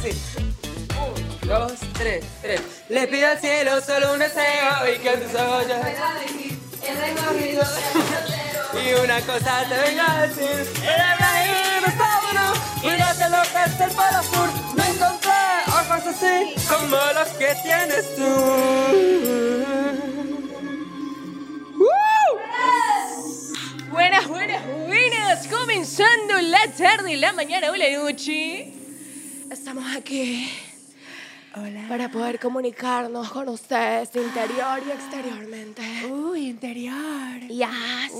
así. Un, dos, tres, tres. Le pido al cielo solo un deseo y que tus ojos ya- Y una cosa te venga a decir. El Ibrahim está bueno. Mírate lo que es el polo sur. No encontré ojos así como los que tienes tú. Buenas, buenas, buenas. Comenzando la tarde, la mañana o la noche. Estamos aquí. Para poder comunicarnos con ustedes interior y exteriormente. Uy, interior. Yes.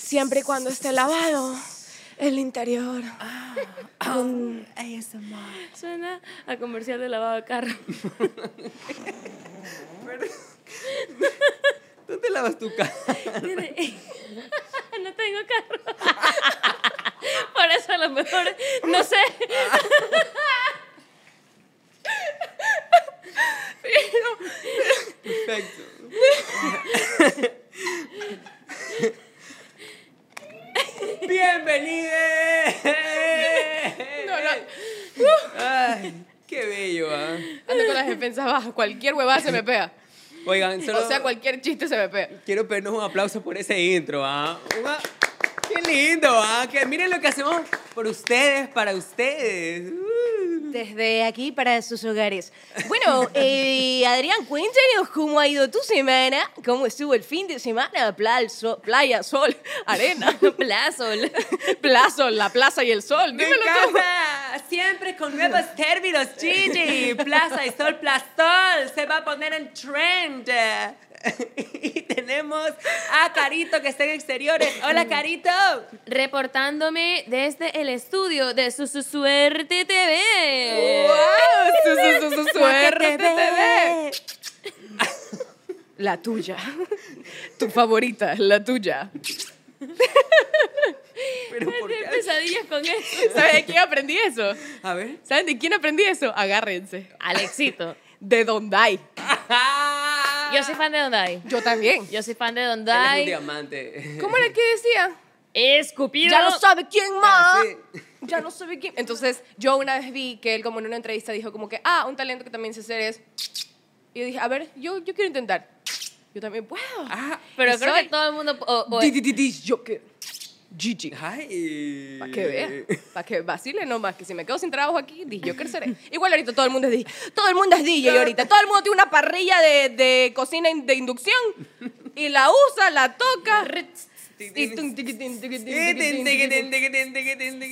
Siempre y cuando esté lavado el interior. Oh, ASMR. Suena a comercial de lavado de carro. ¿Dónde lavas tu cara? no tengo carro. Por eso a lo mejor, no sé. Perfecto. ¡Bienvenidos! Ay, qué bello, ¿ah? Ando con las defensas bajas. Cualquier huevada se me pega. Oigan, solo O sea, cualquier chiste se me pega. quiero pedirnos un aplauso por ese intro, ¿ah? Una- Qué lindo, ¿ah? Que miren lo que hacemos por ustedes, para ustedes. Uh. Desde aquí para sus hogares. Bueno, eh, Adrián, cuéntanos cómo ha ido tu semana, cómo estuvo el fin de semana, Pla- sol- playa, sol, arena, Plazol. plazo, la plaza y el sol. Me Dímelo tú. Siempre con nuevos términos, Gigi. Plaza y Sol Plastol se va a poner en trend. Y tenemos a Carito que está en exteriores. Hola, Carito. Reportándome desde el estudio de su, su Suerte TV. ¡Wow! Su, su, su, su, suerte TV. TV. La tuya. Tu favorita, la tuya. Pero ¿por Qué pesadillas con eso. ¿Sabes de quién aprendí eso? A ver. ¿Saben de quién aprendí eso? Agárrense. Alexito. De Dondai. Yo soy fan de Dondai. Yo también. Yo soy fan de Él es un Dondai. diamante. ¿Cómo era que decía? Escupido. Ya no sabe quién más. Ah, sí. Ya no sabe quién. Entonces, yo una vez vi que él, como en una entrevista, dijo como que, ah, un talento que también sé hacer es. Y yo dije, a ver, yo, yo quiero intentar. Yo también puedo. Ah, Pero creo soy- que todo el mundo. o- o- Di, di, di, di, yo que. Gigi. ay. Para que vea, para que vacile nomás, que si me quedo sin trabajo aquí, dije, yo creceré. Igual ahorita todo el mundo es DJ. Todo el mundo es DJ ahorita. Todo el mundo tiene una parrilla de, de cocina in- de inducción y la usa, la toca.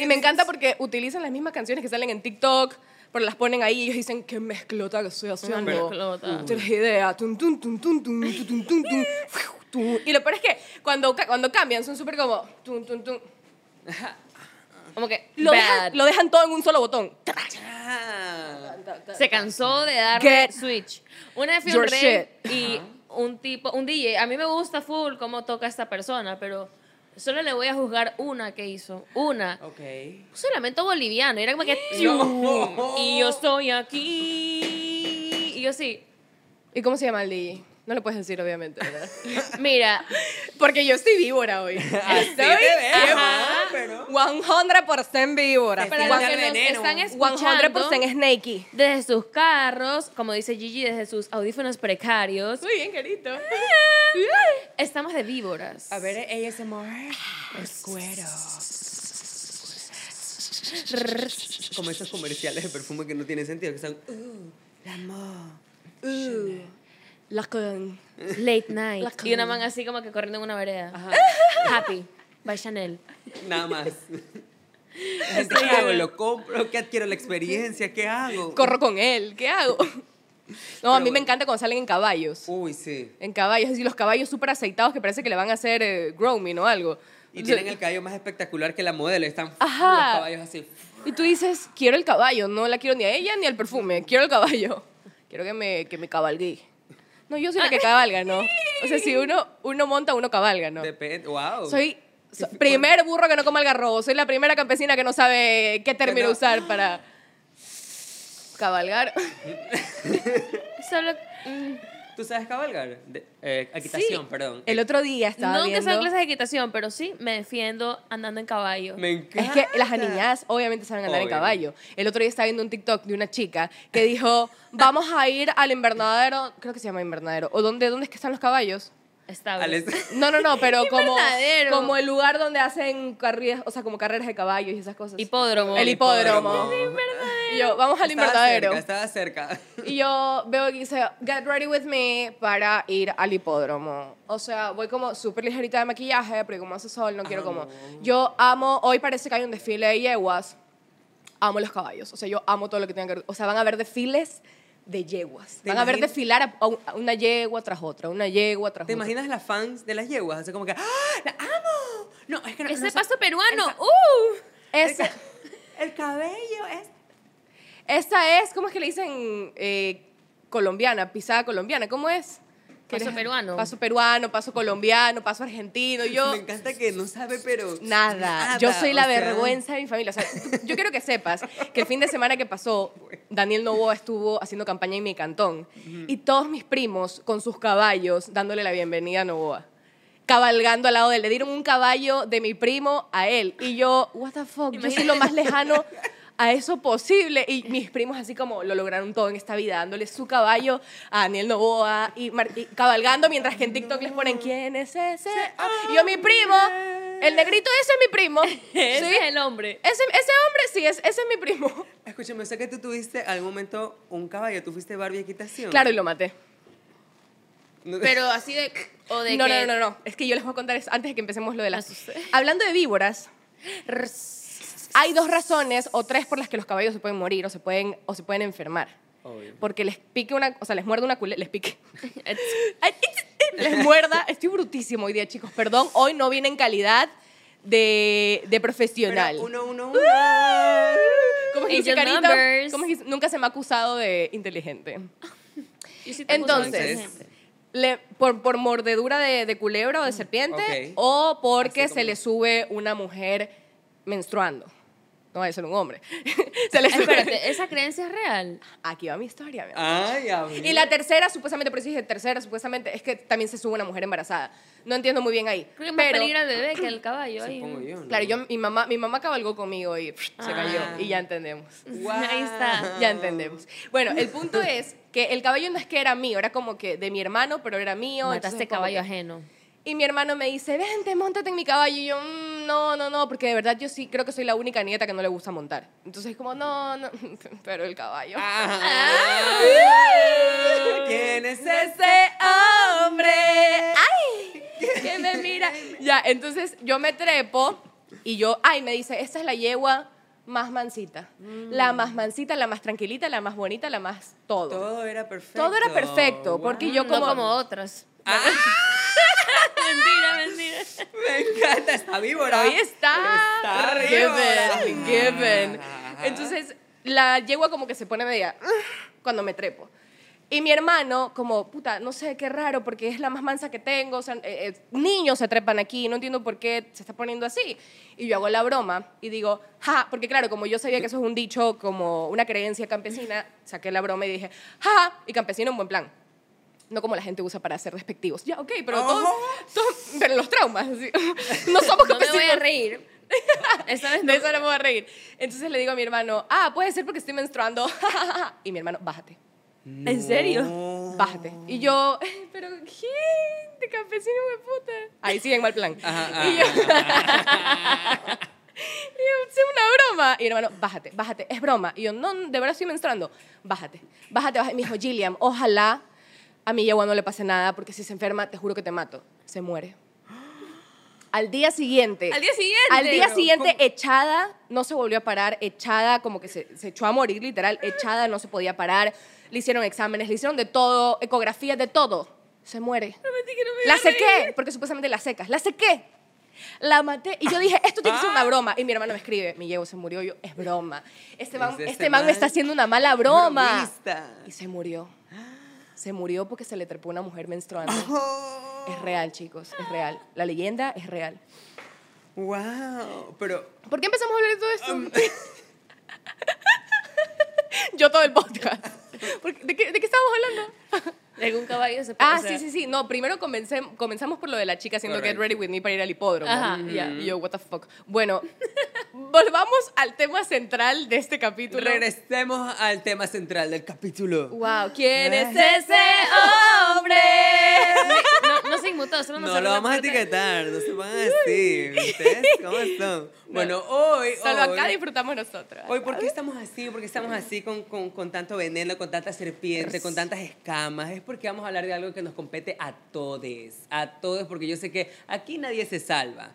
Y me encanta porque utilizan las mismas canciones que salen en TikTok, pero las ponen ahí y ellos dicen, qué mezclota que estoy haciendo. tienes idea. Tum, tum, tum, tum, tum, tum, tum, tum, tum. Y lo peor es que cuando, cuando cambian son súper como... tum, tum, tum. Como que. Lo dejan, lo dejan todo en un solo botón. Se cansó de dar switch. Una vez fui un rave y un tipo, un DJ, a mí me gusta full cómo toca esta persona, pero solo le voy a juzgar una que hizo. Una. Ok. Lamento boliviano. Y era como que. No. Y yo estoy aquí. Y yo sí. ¿Y cómo se llama el DJ? No lo puedes decir, obviamente, ¿verdad? Mira, Porque yo estoy víbora hoy. Así Estoy te veo, Ajá. pero... 100% víbora. para los que nos están escuchando 100% snakey. desde sus carros, como dice Gigi, desde sus audífonos precarios, Muy bien, querido. estamos de víboras. A ver, ASMR. Es cuero. Como esos comerciales de perfume que no tienen sentido, que son... Uh, la amor. Uh, la con... Late night. La Y una con- man así como que corriendo en una vereda. Ajá. Happy. By Chanel. Nada más. ¿Qué hago? ¿Lo compro? ¿Qué adquiero la experiencia? ¿Qué hago? Corro con él. ¿Qué hago? No, a mí me bueno. encanta cuando salen en caballos. Uy, sí. En caballos, así los caballos súper aceitados que parece que le van a hacer eh, grooming o algo. Y tienen el cabello más espectacular que la modelo. Están Ajá. los caballos así. Y tú dices, quiero el caballo, no la quiero ni a ella ni al perfume, quiero el caballo. Quiero que me, que me cabalgue. No, yo soy la que cabalga, ¿no? O sea, si uno, uno monta, uno cabalga, ¿no? Depende. Wow. Soy so- primer burro que no come algarrobo, soy la primera campesina que no sabe qué término no. usar para cabalgar. Solo. mm, ¿Tú sabes cabalgar? De- eh, equitación, Sí. perdón. El otro día estaba Nunca viendo... estado en clases de equitación, pero sí me defiendo andando en caballo. Me Es encanta. que las niñas obviamente saben andar en Obvio. caballo. El otro día estaba viendo un TikTok de una chica que dijo, vamos a ir al invernadero, creo que se llama invernadero, o dónde, dónde es que están los caballos. Estable. No, no, no, pero como, como el lugar donde hacen carreras, o sea, como carreras de caballos y esas cosas. Hipódromo. El hipódromo. Y yo, vamos al Estaba invernadero. cerca, estaba cerca. Y yo veo que dice, get ready with me para ir al hipódromo. O sea, voy como súper ligerita de maquillaje, porque como hace sol, no quiero como... Yo amo, hoy parece que hay un desfile de yeguas. Amo los caballos. O sea, yo amo todo lo que tenga que ver. O sea, van a haber desfiles de yeguas. ¿Te Van a ver desfilar a, a un- a una yegua tras otra, una yegua tras ¿Te otra. imaginas las fans de las yeguas? Así como que, ¡ah! ¡La amo! No, es que no. Ese no paso peruano. el ca- ¡Uh! Ese- El cabello es. esa es, ¿cómo es que le dicen? Eh, colombiana, pisada colombiana. ¿Cómo es? ¿Qué Paso eres? peruano. Paso peruano, paso colombiano, paso argentino. Yo... Me encanta que no sabe, pero. Nada. Yo soy la sea, vergüenza de mi familia. O sea, yo quiero que sepas que el fin de semana que pasó, Daniel Novoa estuvo haciendo campaña en mi cantón. Y todos mis primos con sus caballos dándole la bienvenida a Novoa. Cabalgando al lado de él. Le dieron un caballo de mi primo a él. Y yo, what the fuck, yo soy lo más lejano a eso posible. Y mis primos así como lo lograron todo en esta vida, dándole su caballo a Daniel Novoa y, mar- y cabalgando mientras que en TikTok les ponen, ¿quién es ese? Ah, Y yo, mi primo, el negrito ese es mi primo. Ese es el hombre. Ese, ese hombre sí, es, ese es mi primo. Escúchame, sé que tú tuviste algún momento un caballo, tú fuiste Barbie equitación. Claro, y lo maté. No- Pero así de. O de No, que, no, no, no. Es que yo les voy a contar eso antes de que empecemos lo de las... Hablando de víboras, hay dos razones o tres por las que los caballos se pueden morir o se pueden, o se pueden enfermar. Obvio. Porque les pique una... O sea, les muerde una culebra... Les pique... Les muerda... Estoy brutísimo hoy día, chicos. Perdón, hoy no viene en calidad de, de profesional. Pero uno, uno, uno. ¿Cómo es que dice Angel Carito? numbers. ¿Cómo es que? Nunca se me ha acusado de inteligente. Entonces, le- por, por mordedura de, de culebra o de serpiente Ok. o porque se le sube una mujer menstruando. No va a ser un hombre. se le sube. Espérate, ¿esa creencia es real? Aquí va mi historia. mi. Ay. Y la tercera, supuestamente, por eso dije tercera, supuestamente, es que también se sube una mujer embarazada. No entiendo muy bien ahí. Creo que más Pero, peligra el bebé que el caballo. ahí. Supongo yo. ¿no? claro, yo, mi, mamá, mi mamá cabalgó conmigo y pff, se Ah. cayó. Y ya entendemos. Guau. Ahí está. Ya entendemos. Bueno, el punto es que el caballo no es que era mío, era como que de mi hermano, pero era mío. Mataste entonces caballo que- ajeno. Y mi hermano me dice, vente, montate en mi caballo. Y yo, "Mm, no, no, no, porque de verdad yo sí creo que soy la única nieta que no le gusta montar. Entonces, como, no, no, pero el caballo. Ah. ¿Quién es ese? hombre? ¡Ay! Que me mira. Ya, entonces yo me trepo y yo, ay, me dice, esta es la yegua más mansita. La más mansita, la más tranquilita, la más bonita, la más todo. Todo era perfecto. Todo era perfecto, porque yo No como... como otras. Ah, mentira, mentira. me encanta esta víbora. Ahí está. Está. Given, given. Entonces, la yegua como que se pone media cuando me trepo. Y mi hermano, como, puta, no sé, qué raro, porque es la más mansa que tengo. O sea, eh, eh, niños se trepan aquí, no entiendo por qué se está poniendo así. Y yo hago la broma y digo, ja, porque claro, como yo sabía que eso es un dicho, como una creencia campesina, saqué la broma y dije, ja, y campesino en buen plan. No como la gente usa para ser despectivos. Ya, ok, pero todos, todos- pero los traumas, así. no somos No me campesinos. voy a reír. Esta vez no. De eso no me voy a reír. Entonces le digo a mi hermano, ah, puede ser porque estoy menstruando. y mi hermano, bájate, ¿En serio? bájate. Y yo, "Eh, pero ¿qué? De campesino de puta. Ahí sí, en mal plan. Ajá, y yo, y yo, "Sí, una broma. Y mi hermano, bájate, bájate, es broma. Y yo, no, de verdad estoy menstruando. Bájate, bájate, bájate. Y me dijo, Gilliam, ojalá a mi yegua no le pase nada porque si se enferma, te juro que te mato. Se muere. Al día siguiente. Al día siguiente. Al día siguiente, ¿cómo? echada, no se volvió a parar, echada, como que se, se echó a morir, literal, echada, no se podía parar. Le hicieron exámenes, le hicieron de todo, ecografías, de todo. Se muere. Prometí que no me iba La sequé, porque supuestamente la secas. La sequé. La maté. Y yo dije, esto tiene que ser una broma. Y mi hermano me escribe, mi yegua se murió. Yo, es broma. Este man, Es este este man me está haciendo una mala broma. bromista. Y se murió. Se murió porque se le trepó una mujer menstruando. Oh, Es real, chicos, es real. La leyenda es real. wow. Pero ¿Por qué empezamos a hablar de todo esto? Yo todo el podcast. ¿Por qué- ¿De qué, de qué estábamos hablando? De un caballo se Ah, o sea, sí, sí, sí. No, primero comencé- comenzamos por lo de la chica haciendo Correcto. Get Ready With Me para ir al hipódromo. Ajá. Ya, Y yo, what the fuck. Bueno, volvamos al tema central de este capítulo. Regresemos al tema central del capítulo. Wow, ¿quién es Ah. ese hombre? No, no se inmutó, solo nos No lo vamos a etiquetar, no se pongan así. ¿Ustedes cómo son? Bueno, hoy. Solo hoy, acá disfrutamos nosotros. Hoy, ¿por qué estamos así? ¿Por qué estamos así con, con, con tanto veneno, con tanta serpiente, con tantas escamas? Es porque vamos a hablar de algo que nos compete a todos. A todos, porque yo sé que aquí nadie se salva.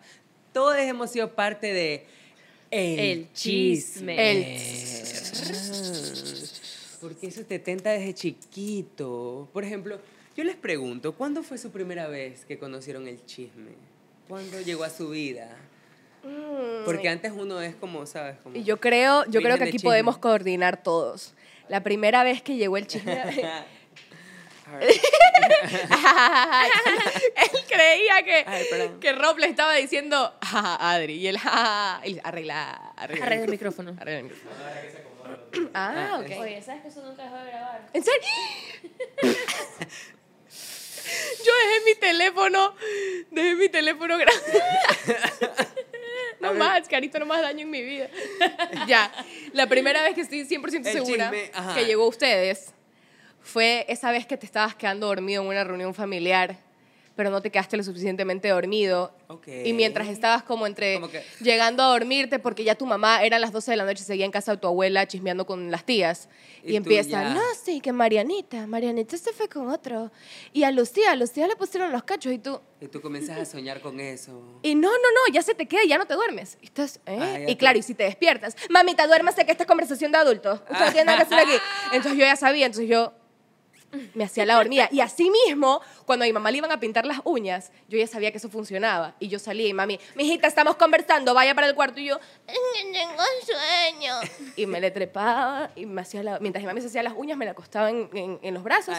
Todos hemos sido parte de. El chisme. El Ah, Porque eso te tenta desde chiquito. Por ejemplo, yo les pregunto, ¿cuándo fue su primera vez que conocieron el chisme? ¿Cuándo llegó a su vida? Porque antes uno es como, ¿sabes? Como yo creo, yo creo que aquí podemos coordinar todos. La primera vez que llegó el chisme. él creía que, Ay, que Rob le estaba diciendo "Ja, ja, Adri. Y él, "Ja, ja", y arregla, arregla, Arregla el micrófono. Arregla el micrófono. Ah, ok. Oye, ¿sabes que eso nunca dejó de grabar? ¿En serio? Yo dejé mi teléfono, dejé mi teléfono grabando. No más, carito, no más daño en mi vida. Ya, la primera vez que estoy 100% El segura chisme, que llegó a ustedes fue esa vez que te estabas quedando dormido en una reunión familiar, pero no te quedaste lo suficientemente dormido. Y mientras estabas como entre Como que- llegando a dormirte, porque ya tu mamá eran las 12 de la noche, seguía en casa de tu abuela chismeando con las tías. Y, empieza, ya. no, sí, que Marianita, Marianita se fue con otro. Y a Lucía, a Lucía le pusieron los cachos y tú... Y tú comienzas a soñar con eso. Y no, no, no, ya se te queda ya no te duermes. Y, estás, ¿eh? Ah, y te- claro, y si te despiertas, mamita, duérmase que esta es conversación de adultos. Usted no tiene nada que hacer aquí. Entonces yo ya sabía, entonces yo me hacía la dormida. Y así mismo, cuando a mi mamá le iban a pintar las uñas, yo ya sabía que eso funcionaba. Y yo salía y mami, mijita, estamos conversando, vaya para el cuarto. Y yo, tengo sueño. Y me le trepaba y me hacía la... Mientras mi mami se hacía las uñas, me la acostaba en, en- en los brazos.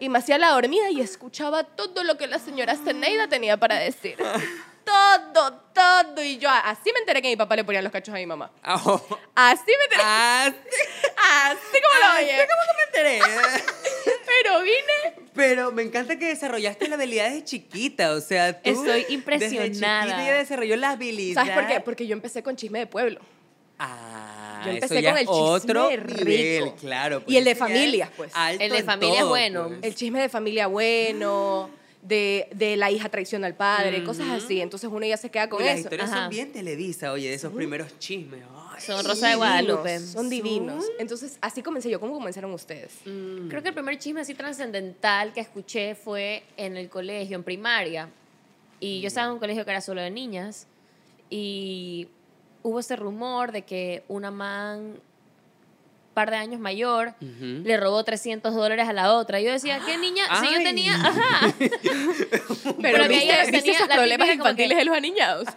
Y me hacía la dormida y escuchaba todo lo que la señora Zeneida tenía para decir. Todo, todo. Y yo así me enteré que mi papá le ponía los cachos a mi mamá. Oh. Así me enteré. Ah, Así como lo oye. ¿Cómo que me enteré? Pero vine. Pero me encanta que desarrollaste la habilidad desde chiquita, o sea, tú Estoy Desde impresionada. chiquita ya desarrolló la habilidad. ¿Sabes por qué? Porque yo empecé con chisme de pueblo. Ah, Yo eso empecé ya con el otro chisme nivel, rico. claro. Y el de familias, pues. El de familia todo, bueno. pues. El chisme de familia bueno, de, de la hija traiciona al padre, cosas así. Entonces uno ya se queda con Uy, las eso. historias Ajá. son bien televisa, oye, de esos primeros chismes. Ay, Son Rosa de Guadalupe. Son divinos. Entonces, así comencé yo. ¿Cómo comenzaron ustedes? Creo que el primer chisme así trascendental que escuché fue en el colegio, en primaria. Y yo estaba en un colegio que era solo de niñas. Y hubo ese rumor de que una man, par de años mayor, le robó 300 dólares a la otra. Yo decía, ¿qué niña? Si yo Ay. tenía. Ajá. Pero, Pero que ¿viste, ella tenía esos problemas infantiles que- de los aniñados?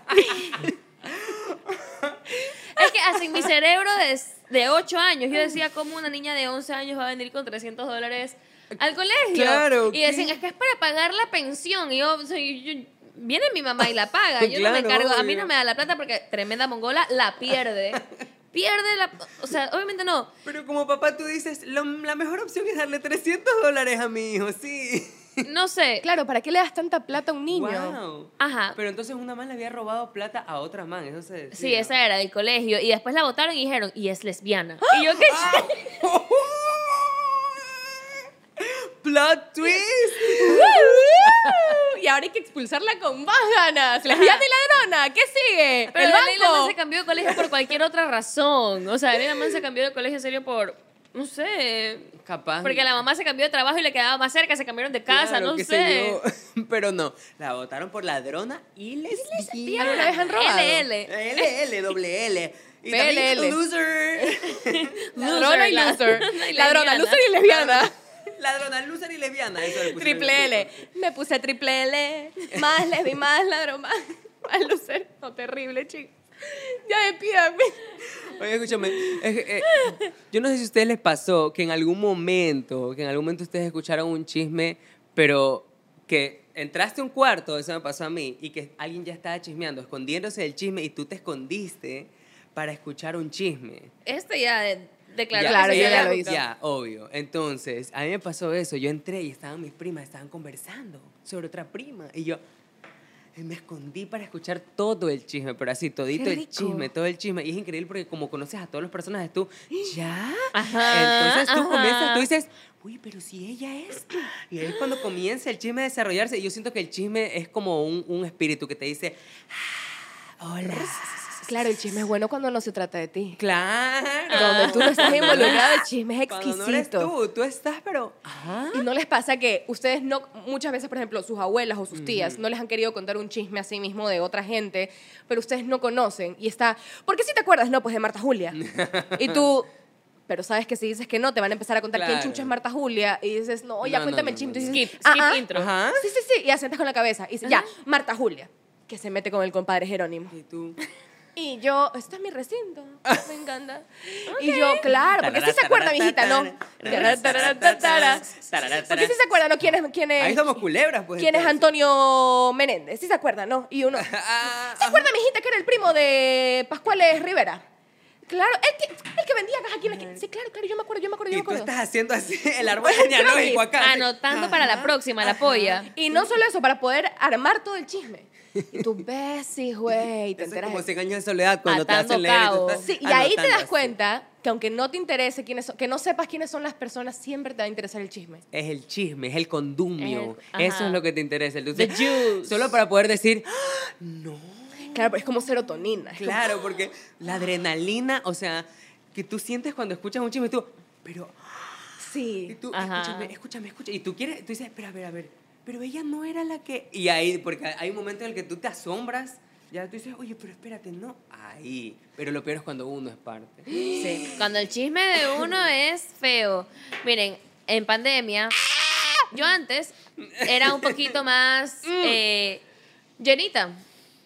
Es que así en mi cerebro de, de 8 años, yo decía, ¿cómo una niña de 11 años va a venir con 300 dólares al colegio? Claro, Y decían, ¿qué? es que es para pagar la pensión. Y yo, o sea, yo- yo- viene mi mamá y la paga. Yo no me Claro, cargo, a mí no me da la plata porque tremenda mongola la pierde. Pierde la. O sea, obviamente no. Pero como papá tú dices, lo- la mejor opción es darle 300 dólares a mi hijo, sí. No sé. Claro, ¿para qué le das tanta plata a un niño? Wow. Ajá. Pero entonces una man le había robado plata a otra man, eso se decía. Sí, esa era del colegio. Y después la votaron y dijeron, y es lesbiana. Y yo, ¿qué? ¡Plot twist! y ahora hay que expulsarla con más ganas. Lesbiana y ladrona. ¿Qué sigue? Pero el Leila banco. se cambió de colegio por cualquier otra razón. O sea, Leila Man se cambió de colegio en serio por, no sé, Capaz. porque la mamá se cambió de trabajo y le quedaba más cerca, se cambiaron de casa, Claro, no qué sé. yo. Pero no, la votaron por ladrona y lesbiana. ¿Alguna vez han robado? LL. L, L, doble L. Y PLL. también loser. Ladrona y la- loser. Ladrona, loser y lesbiana. Ladrona, loser y lesbiana. Eso le Triple L. Me puse triple L. Más lesbi, más ladrón, más, más loser. No, terrible, chicos. Ya despídame. Oye, escúchame. eh, yo no sé si a ustedes les pasó que en algún momento, que en algún momento ustedes escucharon un chisme, pero que entraste a un cuarto, eso me pasó a mí, y que alguien ya estaba chismeando, escondiéndose del chisme y tú te escondiste para escuchar un chisme. Este ya de, declaró Claro, que ya lo buscado. Ya, obvio. Entonces, a mí me pasó eso. Yo entré y estaban mis primas, estaban conversando sobre otra prima. Y yo me escondí para escuchar todo el chisme, pero así, todito el chisme, todo el chisme. Y es increíble porque como conoces a todos los personajes, tú, ¿ya? Ajá, Entonces tú ajá. comienzas, tú dices, uy, pero si ella es. Y ahí es cuando comienza el chisme a desarrollarse. Y yo siento que el chisme es como un, un espíritu que te dice, "Ah, hola. Claro, el chisme es bueno cuando no se trata de ti. Claro. Donde tú no estás involucrado, el chisme es Cuando no eres exquisito. tú, tú estás, pero. Ajá. ¿Y no les pasa que ustedes no, muchas veces, por ejemplo, sus abuelas o sus tías no les han querido contar un chisme a sí mismo de otra gente, pero ustedes no conocen y está, ¿por qué si te acuerdas? No, pues de Marta Julia. y tú, pero sabes que si dices que no, te van a empezar a contar quién Claro. chucha es Marta Julia y dices, no, ya No, cuéntame no, el chisme. no, Y no. dices, Skip, "Ah, skip ah". intro. Ajá. Sí, sí, sí, y asientas con la cabeza y dices, ya, Marta Julia, que se mete con el compadre Jerónimo. Y tú. Y yo, este es mi recinto, me encanta. Y yo, claro, porque sí se acuerda, mijita, ¿no? Porque sí se acuerda, ¿no? ¿Quién es, quién es, Ahí somos culebras, pues. quién es. Antonio Menéndez? ¿Sí se acuerda, no? Y uno, ¿se acuerda, mijita, que era el primo de Pascuales Rivera? Claro, el que, el que vendía cajas aquí en la esquina. Sí, claro, claro, yo me acuerdo, yo me acuerdo, yo Y me tú acuerdo. estás haciendo así el árbol genealógico acá. Anotando para la próxima, la polla. Y no solo eso, para poder armar todo el chisme. Y tú ves, güey, y te Eso es enteras. como 100 años de soledad cuando te hacen leer. y Sí, y ahí te das cuenta que aunque no te interese quiénes son, que no sepas quiénes son las personas, siempre te va a interesar el chisme. Es el chisme, es el condumio. El- Eso es lo que te interesa. Entonces, The juice. Solo para poder decir, "Ah, no. Claro, es como serotonina. es como- Claro, porque la adrenalina, o sea, que tú sientes cuando escuchas un chisme, tú, pero, y Sí. tú, Ajá. escúchame, escúchame, escúchame. Y tú quieres, tú dices, espera, a ver, a ver, pero ella no era la que. Y ahí, porque hay un momento en el que tú te asombras, ya tú dices, oye, pero espérate, no. Ahí. Pero lo peor es cuando uno es parte. Sí. Cuando el chisme de uno es feo. Miren, en pandemia, yo antes era un poquito más eh, llenita.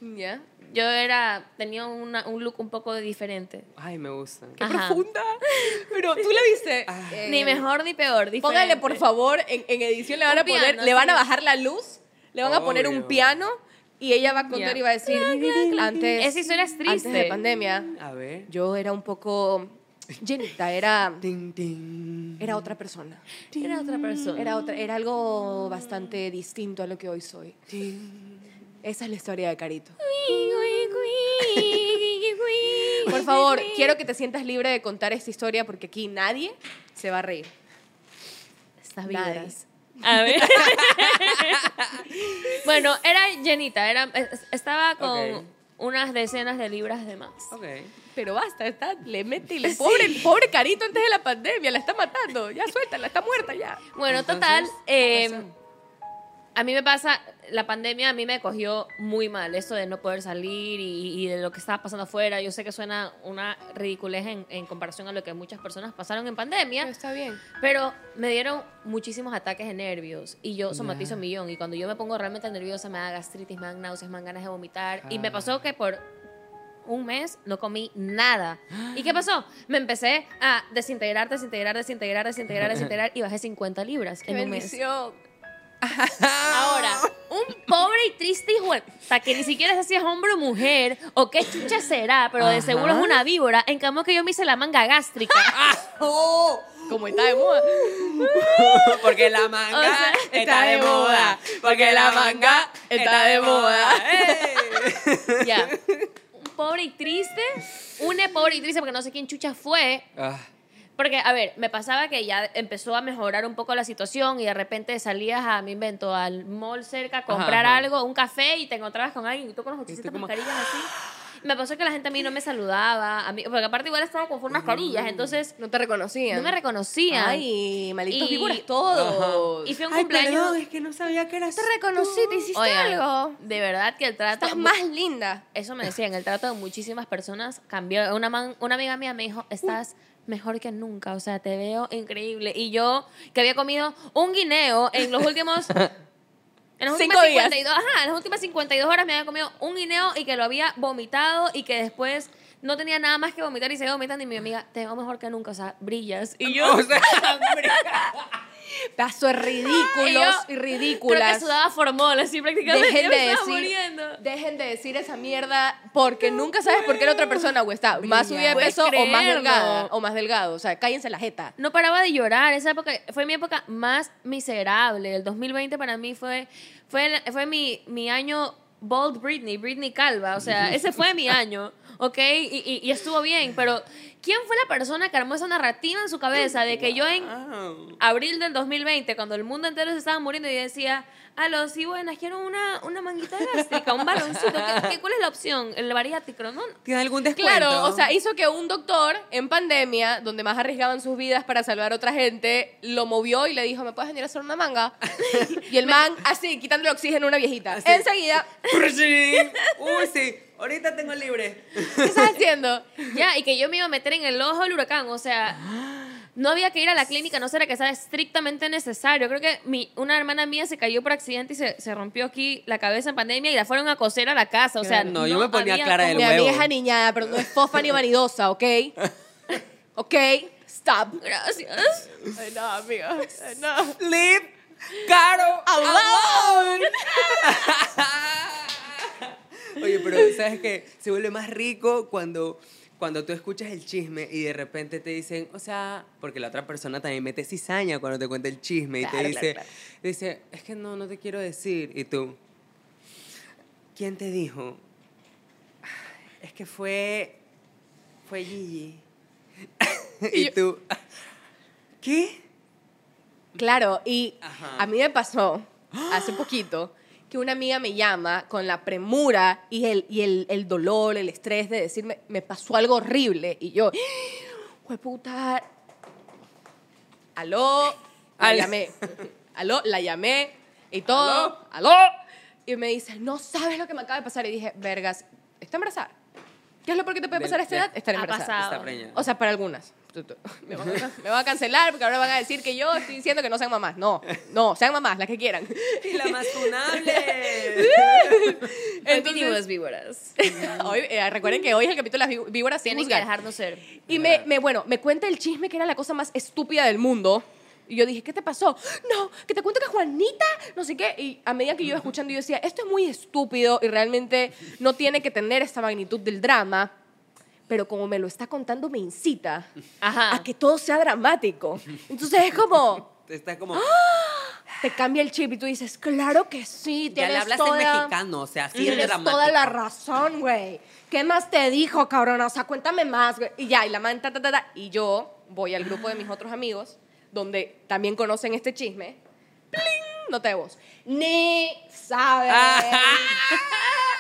¿Ya? Yo era, tenía una- un look un poco diferente. Ay, me gusta. ¡Qué Ajá. profunda! Pero tú la viste. Ah. eh, Ni mejor ni peor, diferente. Póngale, por favor, en, en edición le van Un a poner, piano, le van a bajar la luz, le van a poner un piano y ella va a contar y va a decir, antes, Esa historia es antes de triste. pandemia, A ver. yo era un poco llenita, era, Ting, ting. era otra persona. Era otra persona. Era, otra, era algo bastante distinto a lo que hoy soy. Esa es la historia de Carito. Por favor, quiero que te sientas libre de contar esta historia porque aquí nadie se va a reír. Estas vibras. A ver. bueno, era llenita, era, es- estaba con unas decenas de libras de más. Ok. Pero basta, está, le mete y le pobre, pobre Carito antes de la pandemia, la está matando. Ya suéltala, está muerta ya. Bueno, Entonces, total, ¿qué eh, a mí me pasa, la pandemia a mí me cogió muy mal, esto de no poder salir y, y de lo que estaba pasando afuera. Yo sé que suena una ridiculez en, en comparación a lo que muchas personas pasaron en pandemia, está bien. pero me dieron muchísimos ataques de nervios y yo somatizo un millón. Y cuando yo me pongo realmente nerviosa, me da gastritis, me dan náuseas, me dan ganas de vomitar. Y me Ah. pasó que por un mes no comí nada. ¿Y qué pasó? Me empecé a desintegrar, desintegrar, desintegrar, desintegrar, desintegrar y bajé 50 libras Qué en un mes. Ahora, un pobre y triste hijo de- o sea, que ni siquiera sé si es hombre o mujer o qué chucha será, pero de Ajá. seguro es una víbora. En cambio que yo me hice la manga gástrica. ¡Oh! Como está de moda. Porque la manga O sea, está, de moda. Porque la manga está de moda. Ya. Un pobre y triste. Una pobre y triste porque no sé quién chucha fue. Ah, Porque, a ver, me pasaba que ya empezó a mejorar un poco la situación y de repente salías a, me invento, al mall cerca a comprar Ajá. algo, un café y te encontrabas con alguien y tú con los ochocientas como- mascarillas así. Me pasó que la gente a mí no me saludaba, a mí, porque aparte igual estaba con full mascarillas, entonces No te reconocían. no me reconocían. Ay, malditos Y- todos. Y fue un Ay, cumpleaños. perdón, es que no sabía que eras te reconocí, te hiciste Oigan, algo. de verdad que el trato... Estás más linda. Eso me decían, el trato de muchísimas personas cambió. Una, man- una amiga mía me dijo, estás mejor que nunca, o sea, te veo increíble. Y yo, que había comido un guineo en los últimos... En las, Cinco últimas días. 52, ajá, en las últimas 52 horas me había comido un guineo y que lo había vomitado y que después no tenía nada más que vomitar y seguía vomitando y mi amiga, te veo mejor que nunca, o sea, brillas. Y yo, O sea, Paso de ridículos Y y Creo ridículas. que sudaba formol, así prácticamente. Dejen de, me decir, muriendo. dejen de decir esa mierda porque nunca sabes por qué la otra persona o está más subida de peso o más delgada o más delgado. O sea, cállense la jeta. No paraba de llorar. Esa época fue mi época más miserable. El 2020 para mí fue, fue, fue mi, mi año Bold Britney, Britney Calva. O sea, ese fue mi año, ¿ok? Y, y- y estuvo bien. Pero, ¿quién fue la persona que armó esa narrativa en su cabeza de que yo en abril del 2020, cuando el mundo entero se estaba muriendo, y decía, aló, sí, buenas, quiero una, una manguita elástica, un baloncito. ¿Qué, qué- cuál es la opción? ¿El bariátrico? No, ¿Tienes algún descuento? Claro, o sea, hizo que un doctor en pandemia, donde más arriesgaban sus vidas para salvar a otra gente, lo movió y le dijo, ¿me puedes venir a hacer una manga? y el man, así, quitando el oxígeno a una viejita. Así. Enseguida, Uy, sí. Ahorita tengo libre. ¿qué estás haciendo? Ya, y que yo me iba a meter en el ojo del huracán, o sea, no había que ir a la clínica, no será que sea estrictamente necesario. Creo que mi, una hermana mía se cayó por accidente y se, se rompió aquí la cabeza en pandemia y la fueron a coser a la casa, o sea, No, yo me ponía había clara cómo- del Mi huevo. es aniñada, pero no es fofa ni vanidosa, ¿ok? ¿Ok? Stop. Gracias. Ay, no, amiga. Ay, no. Leave Caro alone. Oye, pero ¿sabes qué? Se vuelve más rico cuando, cuando tú escuchas el chisme y de repente te dicen, o sea, porque la otra persona también mete cizaña cuando te cuenta el chisme y te dice, claro, dice, es que no, no te quiero decir. Y tú, ¿quién te dijo? Es que fue, fue Gigi. y yo- tú, ¿qué? Claro, y Ajá. a mí me pasó hace poquito que una amiga me llama con la premura y el, y el, el dolor, el estrés de decirme, me pasó algo horrible. Y yo, ¡Jue puta! ¿Aló? La llamé. ¿Aló? La llamé y todo. ¿Aló? Y me dice, no sabes lo que me acaba de pasar. Y dije, vergas, ¿está embarazada? ¿Qué es lo peor que te puede De- pasar a esta edad? Estar embarazada. O sea, para algunas. Me van, a, me van a cancelar porque ahora van a decir que yo estoy diciendo que no sean mamás. No, no, sean mamás, las que quieran. Y la más funable. Vinimos víboras. Hoy, eh, recuerden que hoy es el capítulo de las ví- víboras Tienen que dejarnos ser. Y me, me, bueno, me cuenta el chisme que era la cosa más estúpida del mundo. Y yo dije, ¿qué te pasó? No, que te cuento que Juanita, no sé qué. Y a medida que yo iba escuchando, yo decía, esto es muy estúpido y realmente no tiene que tener esta magnitud del drama. Pero como me lo está contando, me incita Ajá. a que todo sea dramático. Entonces es como, Está como. te cambia el chip y tú dices, claro que sí, Ya tienes le hablas toda, en mexicano, o sea, así es tienes dramático. toda la razón, güey. ¿Qué más te dijo, cabrona? O sea, cuéntame más, güey. Y ya, y la man, ta, ta, ta, ta. Y yo voy al grupo de mis otros amigos, donde también conocen este chisme. ¡Pling! Nota de voz. Ni saben.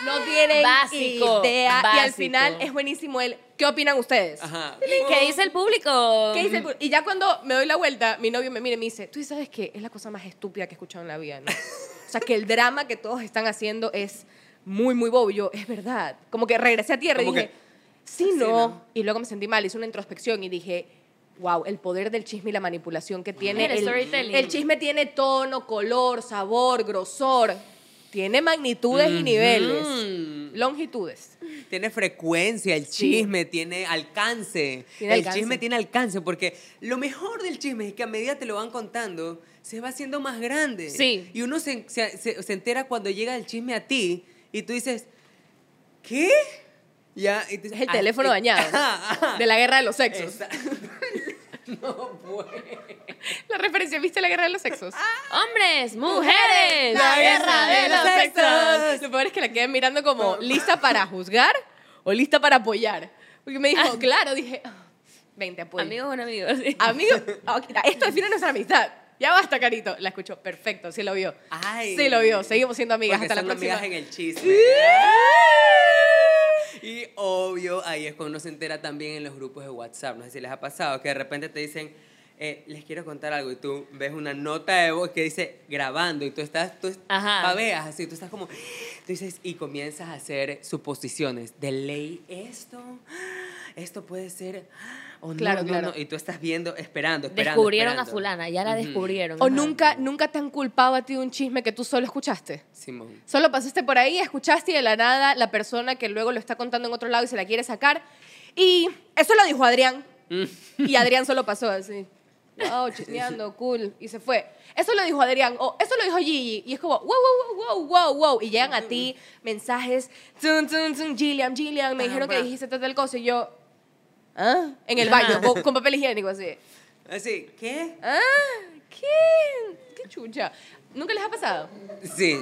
no tienen Básico, idea. Y al final es buenísimo el, ¿qué opinan ustedes? Ajá. ¿Qué dice el público? ¿Qué dice el pu- Y ya cuando me doy la vuelta, mi novio me mira y me dice, tú sabes que es la cosa más estúpida que he escuchado en la vida, ¿no? O sea, que el drama que todos están haciendo es muy, muy bobo. Y yo, es verdad. Como que regresé a tierra y dije, que, sí, sí, no. ¿no? Y luego me sentí mal, hice una introspección y dije, wow, el poder del chisme y la manipulación que tiene. El storytelling. el chisme tiene tono, color, sabor, grosor. Tiene magnitudes y niveles. Mm. Longitudes. Tiene frecuencia, el Sí. chisme tiene alcance. Tiene el alcance. chisme tiene alcance, porque lo mejor del chisme es que a medida te lo van contando, se va haciendo más grande. Sí. Y uno se, se- se- se entera cuando llega el chisme a ti y tú dices, ¿qué? Ya, y tú dices, Es el "Ah, teléfono eh, dañado. ajá, ajá". De la guerra de los sexos. Esa- no, pues. La referencia, ¿viste la guerra de los sexos? Hombres, mujeres. La guerra de los sexos. sexos. Lo peor es que la quedé mirando como lista para juzgar o lista para apoyar. Porque me dijo, claro, dije, ah, 20 apoyo. Amigos, bueno, amigos. sí. Amigo, ok, esto define nuestra amistad. Ya basta, Carito. La escuchó. Perfecto, sí lo vio. Ay. Sí lo vio. Seguimos siendo amigas hasta la próxima. amigas en el chisme. Y obvio, ahí es cuando uno se entera también en los grupos de WhatsApp. No sé si les ha pasado que de repente te dicen, eh, les quiero contar algo y tú ves una nota de voz que dice grabando y tú estás, tú babeas así, tú estás como, tú dices, y comienzas a hacer suposiciones. De ley esto, esto puede ser, o no, Claro, no, claro. no. Y tú estás viendo, esperando, esperando. Descubrieron esperando. a fulana, ya la Ujú. descubrieron. O Ajá. nunca, nunca te han culpado a ti de un chisme que tú solo escuchaste. Simón. Solo pasaste por ahí, escuchaste y de la nada la persona que luego lo está contando en otro lado y se la quiere sacar. Y eso lo dijo Adrián. Mm. Y Adrián solo pasó así. wow, chismeando, cool. Y se fue. Eso lo dijo Adrián, o eso lo dijo Gigi. Y es como, wow, wow, wow, wow, wow, wow. Y llegan a ti mensajes, tun, tun, tun, Gillian, Gillian, me dijeron que dijiste tal cosa. Y yo, ¿ah? En el baño, con, con papel higiénico así. Así, ¿qué? ¿Ah? ¿Qué? ¿Qué chucha? ¿Nunca les ha pasado? Sí.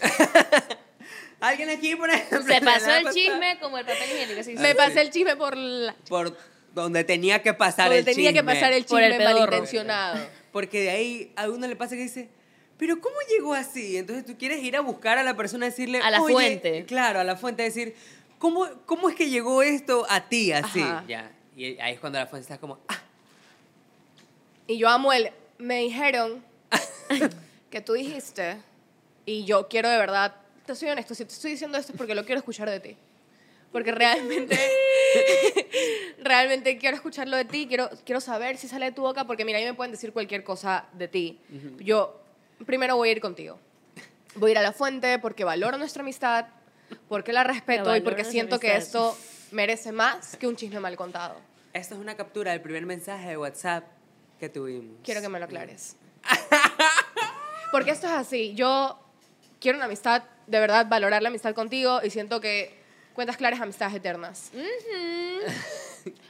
Alguien aquí, por ejemplo. Se pasó el chisme como el papel higiénico. así. Me pasé el chisme por la... Por donde tenía que pasar Donde el tenía que chisme. pasar el Por el chisme malintencionado. Porque de ahí a uno le pasa que dice, pero ¿cómo llegó así? Entonces tú quieres ir a buscar a la persona y decirle... A la "Oye", fuente. Claro, a la fuente, decir, ¿cómo, ¿cómo es que llegó esto a ti así? Ajá. Ya. Y ahí es cuando la fuente está como, ah, Y yo amo el. Me dijeron que tú dijiste. Y yo quiero de verdad. Te soy honesto. Si te estoy diciendo esto es porque lo quiero escuchar de ti. Porque realmente. realmente quiero escucharlo de ti. Quiero, quiero saber si sale de tu boca. Porque mira, ahí me pueden decir cualquier cosa de ti. Yo primero voy a ir contigo. Voy a ir a la fuente porque valoro nuestra amistad. Porque la respeto y valoro porque siento que amistad. esto merece más que un chisme mal contado. esta es una captura del primer mensaje de WhatsApp que tuvimos. Quiero que me lo aclares. Porque esto es así. Yo quiero una amistad, de verdad, valorar la amistad contigo y siento que cuentas claras, amistades eternas.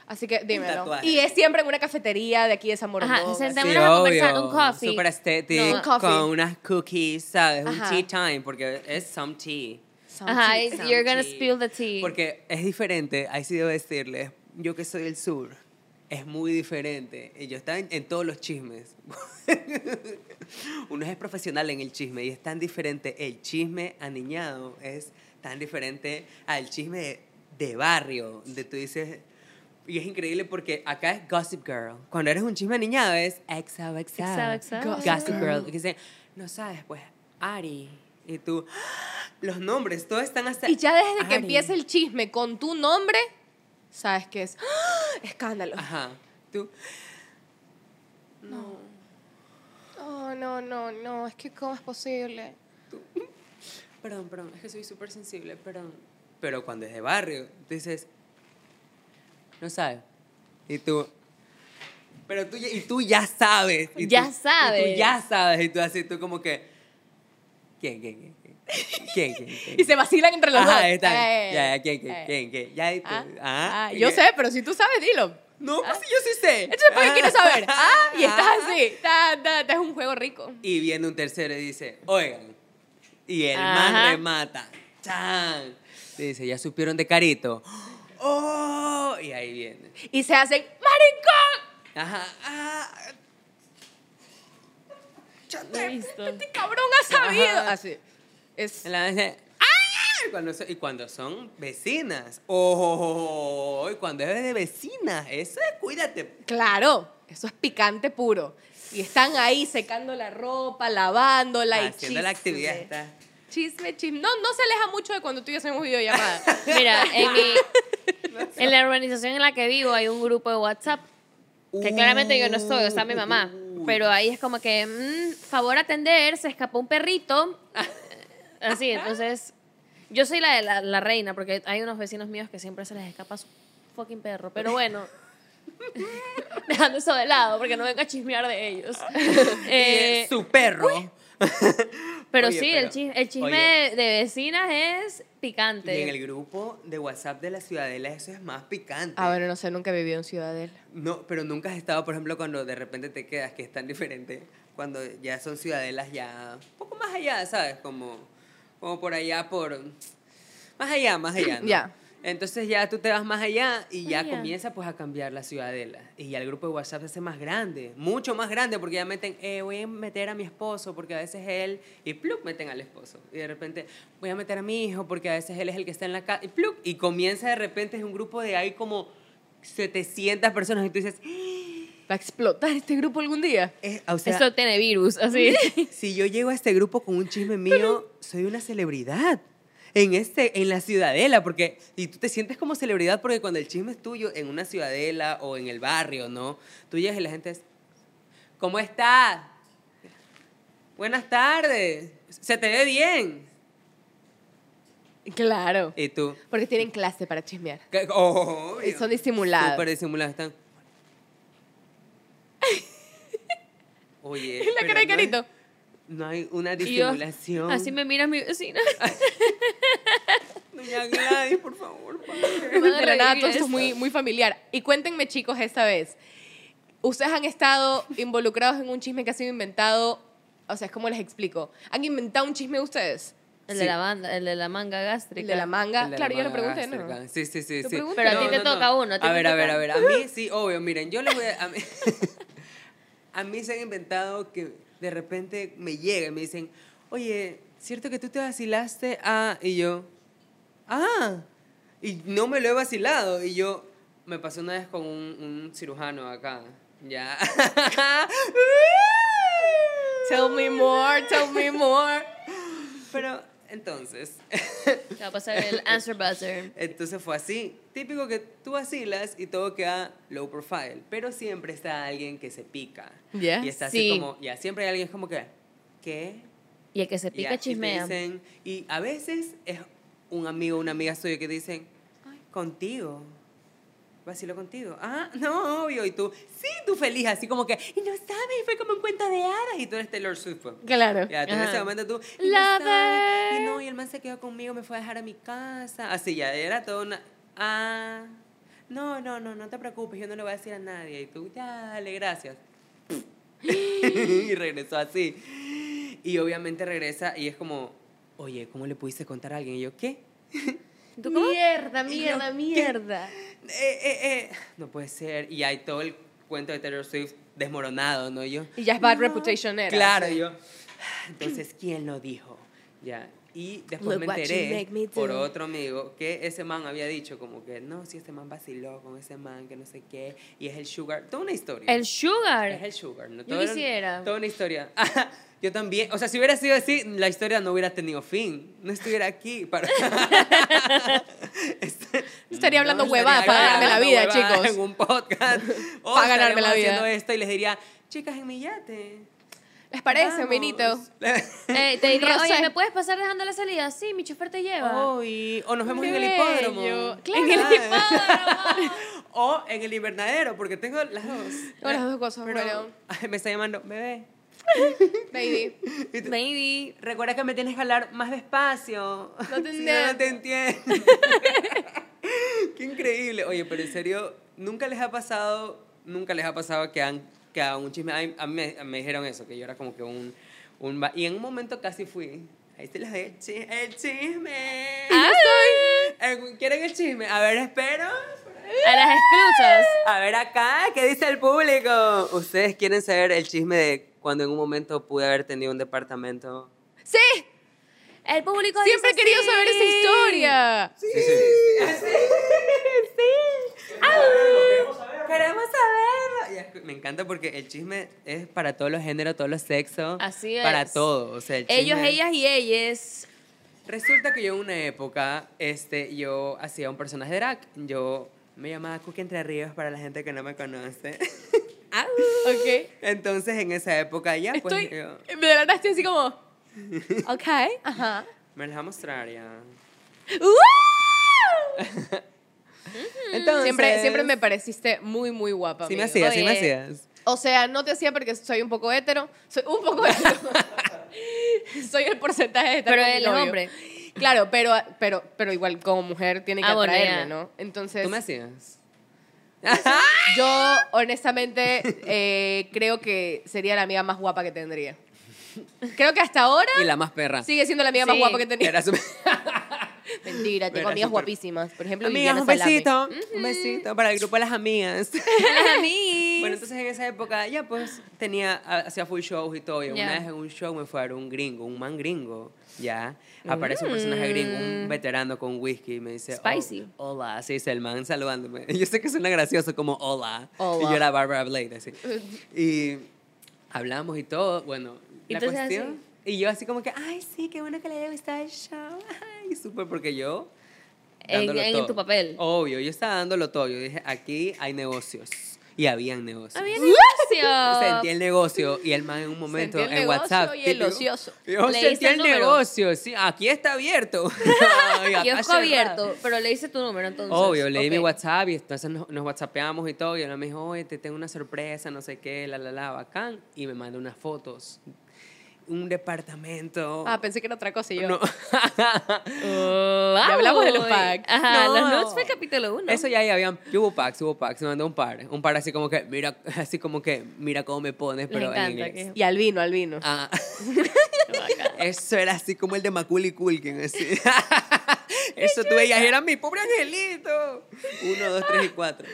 Así que dímelo. tatuaje. Y es siempre en una cafetería de aquí de San Ajá, Borondón. se así. sentamos a conversar, un coffee. Super estético, No, un coffee. con unas cookies, ¿sabes? Ajá. Un tea time, porque es some tea. Some Ajá, tea. Some you're gonna tea. spill the tea. Porque es diferente, ahí sí debo decirles, yo que soy del sur, es muy diferente. Y yo estaba en, en todos los chismes. Uno es profesional en el chisme y es tan diferente. El chisme aniñado es tan diferente al chisme de, de barrio, donde tú dices... Y es increíble porque acá es Gossip Girl. Cuando eres un chisme aniñado es XOXO. XOXO. Gossip Girl. Y dicen, no sabes, pues, Ari. Y tú, los nombres, todos están hasta... Y ya desde que Ari. empieza el chisme con tu nombre, sabes que es escándalo. Ajá. Tú, Oh, no, no, no, es que ¿cómo es posible? perdón, perdón, es que soy súper sensible, perdón. Pero cuando es de barrio, tú dices, no sabes. Y tú, pero tú, ya- y tú ya sabes. y Ya tú- Y sabes. tú ya sabes. Y tú así, tú como que, ¿quién, quién, quién? quién? ¿Quién? Y se vacilan entre los dos. Ajá, está. Eh, ya, ya, ¿quién, quién, eh. quién, quién? Ya, tú, Ah, ah, ah, yo sé, pero si tú sabes, dilo. No, pues yo sí sé. Entonces, ¿por qué quieres saber? Ah, y estás así. Ta, ta, ta, es un juego rico. Y viene un tercero y dice, oigan. Y el man remata. ¡Chan! Dice, ¿ya supieron de Carito? ¡Oh! Y ahí viene. Y se hacen ¡Maricón! Ajá. Ah. Este cabrón ha sabido. Ajá. Así. Es. La. Cuando son- y cuando son vecinas. ¡Oh! Y cuando es de vecinas. Eso es, cuídate. Claro, eso es picante puro. Y están ahí secando la ropa, lavándola y Haciendo la actividad. Está. Chisme, chisme. No, no se aleja mucho de cuando tú y yo hacemos videollamada. Mira, en, mi, en la urbanización en la que vivo hay un grupo de WhatsApp que claramente yo no estoy, o sea, mi mamá. Uy. Pero ahí es como que, mm, favor atender, se escapó un perrito. Así, entonces, yo soy la, la, la reina, porque hay unos vecinos míos que siempre se les escapa su fucking perro. Pero bueno, dejando eso de lado, porque no vengo a chismear de ellos. Eh, su perro. pero Oye, sí, pero- el chisme, el chisme oye. de vecinas es Y picante. en el grupo de WhatsApp de la Ciudadela eso es más picante. ah, bueno, no sé, nunca he vivido en Ciudadela. No, pero nunca has estado, por ejemplo, cuando de repente te quedas, que es tan diferente, cuando ya son ciudadelas ya un poco más allá, ¿sabes? Como, como por allá, por... Más allá, más allá, ¿no? Ya. Entonces ya tú te vas más allá y ya comienza pues a cambiar la ciudadela. Y ya el grupo de WhatsApp se hace más grande, mucho más grande, porque ya meten, eh, voy a meter a mi esposo porque a veces él, y pluk, meten al esposo. Y de repente, voy a meter a mi hijo porque a veces él es el que está en la casa, y pluk, y comienza de repente, es un grupo de ahí como 700 personas, y tú dices, ¿Va a explotar este grupo algún día? eh, o sea, Esto tiene virus, así. si yo llego a este grupo con un chisme mío, soy una celebridad. En, este, en la ciudadela, porque, y tú te sientes como celebridad porque cuando el chisme es tuyo en una ciudadela o en el barrio, ¿no? Tú llegas y la gente es, ¿cómo estás? Buenas tardes, se te ve bien. Claro. Y tú, Porque tienen clase para chismear. ¿qué? Obvio. Son disimulados. Súper disimulados están. Oye. La cara de no es- Carito. No hay una yo, disimulación. así me mira mi vecina. Doña Gladys, por favor, la nada, todo esto es muy, muy familiar. Y cuéntenme, chicos, esta vez. ¿Ustedes han estado involucrados en un chisme que ha sido inventado? O sea, ¿cómo les explico? ¿Han inventado un chisme ustedes? El Sí. de la banda, el de la manga gástrica. El de la manga. El de la claro, yo lo manga pregunté, ¿no? Sí, sí, sí. Sí. Pero a ti te toca uno, a ver, a ver, a ver. A mí sí, obvio. Miren, yo les voy a. A mí, a mí se han inventado que de repente me llega y me dicen, oye, ¿cierto que tú te vacilaste? Ah, y yo, ah, y no me lo he vacilado. Y yo, me pasó una vez con un, un cirujano acá. Ya. Tell me more, tell me more. Pero entonces, Te va a pasar el answer buzzer. entonces fue así. Típico que tú vacilas y todo queda low profile, pero siempre está alguien que se pica. Ya. Y está así Sí. como, ya, siempre hay alguien como que, ¿qué? Y el que se pica y chismea. dicen- y a veces es un amigo o una amiga suya que dicen, contigo. Vacilo contigo. Ah, no, obvio. Y tú, sí, tú feliz, así como que, y no sabes, fue como un cuento de hadas. Y tú eres Taylor Swift. pues. Claro. Ya, tú en ese momento tú, y no Lover. sabes, y no, y el man se quedó conmigo, me fue a dejar a mi casa. Así ya, era todo una, ah, no, no, no, no te preocupes, yo no le voy a decir a nadie. Y tú, ya, dale, gracias. y regresó así. Y obviamente regresa y es como, oye, ¿cómo le pudiste contar a alguien? Y yo, ¿qué? ¿Tú cómo? Mierda, yo, mierda, mierda. Eh, eh, eh, no puede ser. Y hay todo el cuento de Taylor Swift desmoronado, ¿no? Yo, Y ya es bad reputation era. Claro, sí. yo. Entonces, ¿quién lo dijo? Ya. Y después Look me enteré me por otro amigo que ese man había dicho como que no, si este man vaciló con ese man, que no sé qué, y es el sugar, toda una historia. El sugar. es el sugar, ¿no? Yo Todo era- quisiera. Toda una historia. Yo también, o sea, si hubiera sido así, la historia no hubiera tenido fin, no estuviera aquí para... Este- Estaría hablando no huevadas para ganarme la vida, chicos. En un podcast. O Para ganarme la vida. haciendo esto y les diría, chicas, en mi yate. ¿Les parece, Vamos. Benito? Eh, te diría, Rosé. oye, ¿me puedes pasar dejando la salida? Sí, mi chofer te lleva. Oh, y- o nos vemos en el hipódromo. bello. En Claro. el hipódromo. o en el invernadero, porque tengo las dos. Tengo las dos cosas, Pero, bueno. me está llamando, bebé. Baby. Y tú, Maybe. Recuerda que me tienes que hablar más despacio. No te entiendo. no te entiendo. Qué increíble. Oye, pero en serio, nunca les ha pasado, nunca les ha pasado que han que un chisme. A mí, a mí me, me dijeron eso, que yo era como que un, un. Y en un momento casi fui. Ahí se les doy el, chi- el chisme. Eh, ¿Quieren el chisme? A ver, espero. A las exclusas. A ver acá, ¿qué dice el público? ¿Ustedes quieren saber el chisme de cuando en un momento pude haber tenido un departamento? ¡Sí! El público Siempre he querido sí. saber esa historia. Sí, sí, sí. Queremos saberlo. Y es- Me encanta porque el chisme es para todos los géneros, todos los sexos. Así Para es. todo. O sea, el Ellos, chisme- ellas y ellas. Resulta que yo en una época, este, yo hacía un personaje de drag. Yo me llamaba Cookie Entre Ríos para la gente que no me conoce. Ok. Entonces, en esa época ya, pues, Estoy. yo- De nada estoy así como. Ok. Ajá. me las voy a mostrar ya. Entonces, Siempre, siempre me pareciste muy, muy guapa. Sí me hacías, sí me hacías. O sea, no te hacía porque soy un poco hetero. Soy un poco hetero. soy el porcentaje de estar Pero con mi él es novio. hombre. Claro, pero, pero, pero igual como mujer tiene que Ah, atraerme. ¿no? Entonces, ¿Tú me hacías? Yo honestamente eh, creo que sería la amiga más guapa que tendría. Creo que hasta ahora y la más perra. sigue siendo la amiga más Sí. guapa que tenía. Era su- Mentira, tengo Era amigas súper- guapísimas. Por ejemplo, Amigas, Liliana un Salame. besito. Un besito para el grupo de las amigas. Bueno, entonces en esa época ya pues tenía, hacía full shows y todo. Y Ya. una vez en un show me fue a ver un gringo, un man gringo, ya. Aparece un personaje gringo, un veterano con whisky y me dice... oh, Spicy. hola, así dice el man saludándome. Yo sé que suena gracioso como hola. Hola. Y yo era Barbara Blade, así. Y hablamos y todo. Bueno, la Entonces, cuestión... Y yo así como que, ay, sí, qué bueno que le haya gustado el show. Ay, súper, porque yo... En- en tu papel. Obvio, yo estaba dándolo todo. Yo dije, aquí hay negocios. Y habían negocios. Había negocio. Sentí el negocio y el man en un momento Sentí el en WhatsApp. y el ocioso. Yo Le sentí el el negocio, sí, aquí está abierto. Kiosco abierto, pero le hice tu número entonces. Obvio, le di mi. WhatsApp y entonces nos, nos WhatsAppeamos y todo. Y él me dijo, oye, te tengo una sorpresa, no sé qué, la, la, la, bacán. Y me mandó unas fotos. Un departamento. Ah, pensé que era otra cosa y yo. No. Oh, Ya hablamos de los packs. Ajá, No. los nudes fue el capítulo uno. Eso ya, ya habían, hubo packs, hubo packs, me mandó un par, un par así como que, mira, así como que, mira cómo me pones, pero en inglés. que- Y al vino, al vino. Ah, eso era así como el de Macaulay Culkin, así. Eso tú veías, era mi pobre angelito. Uno, dos, tres y cuatro.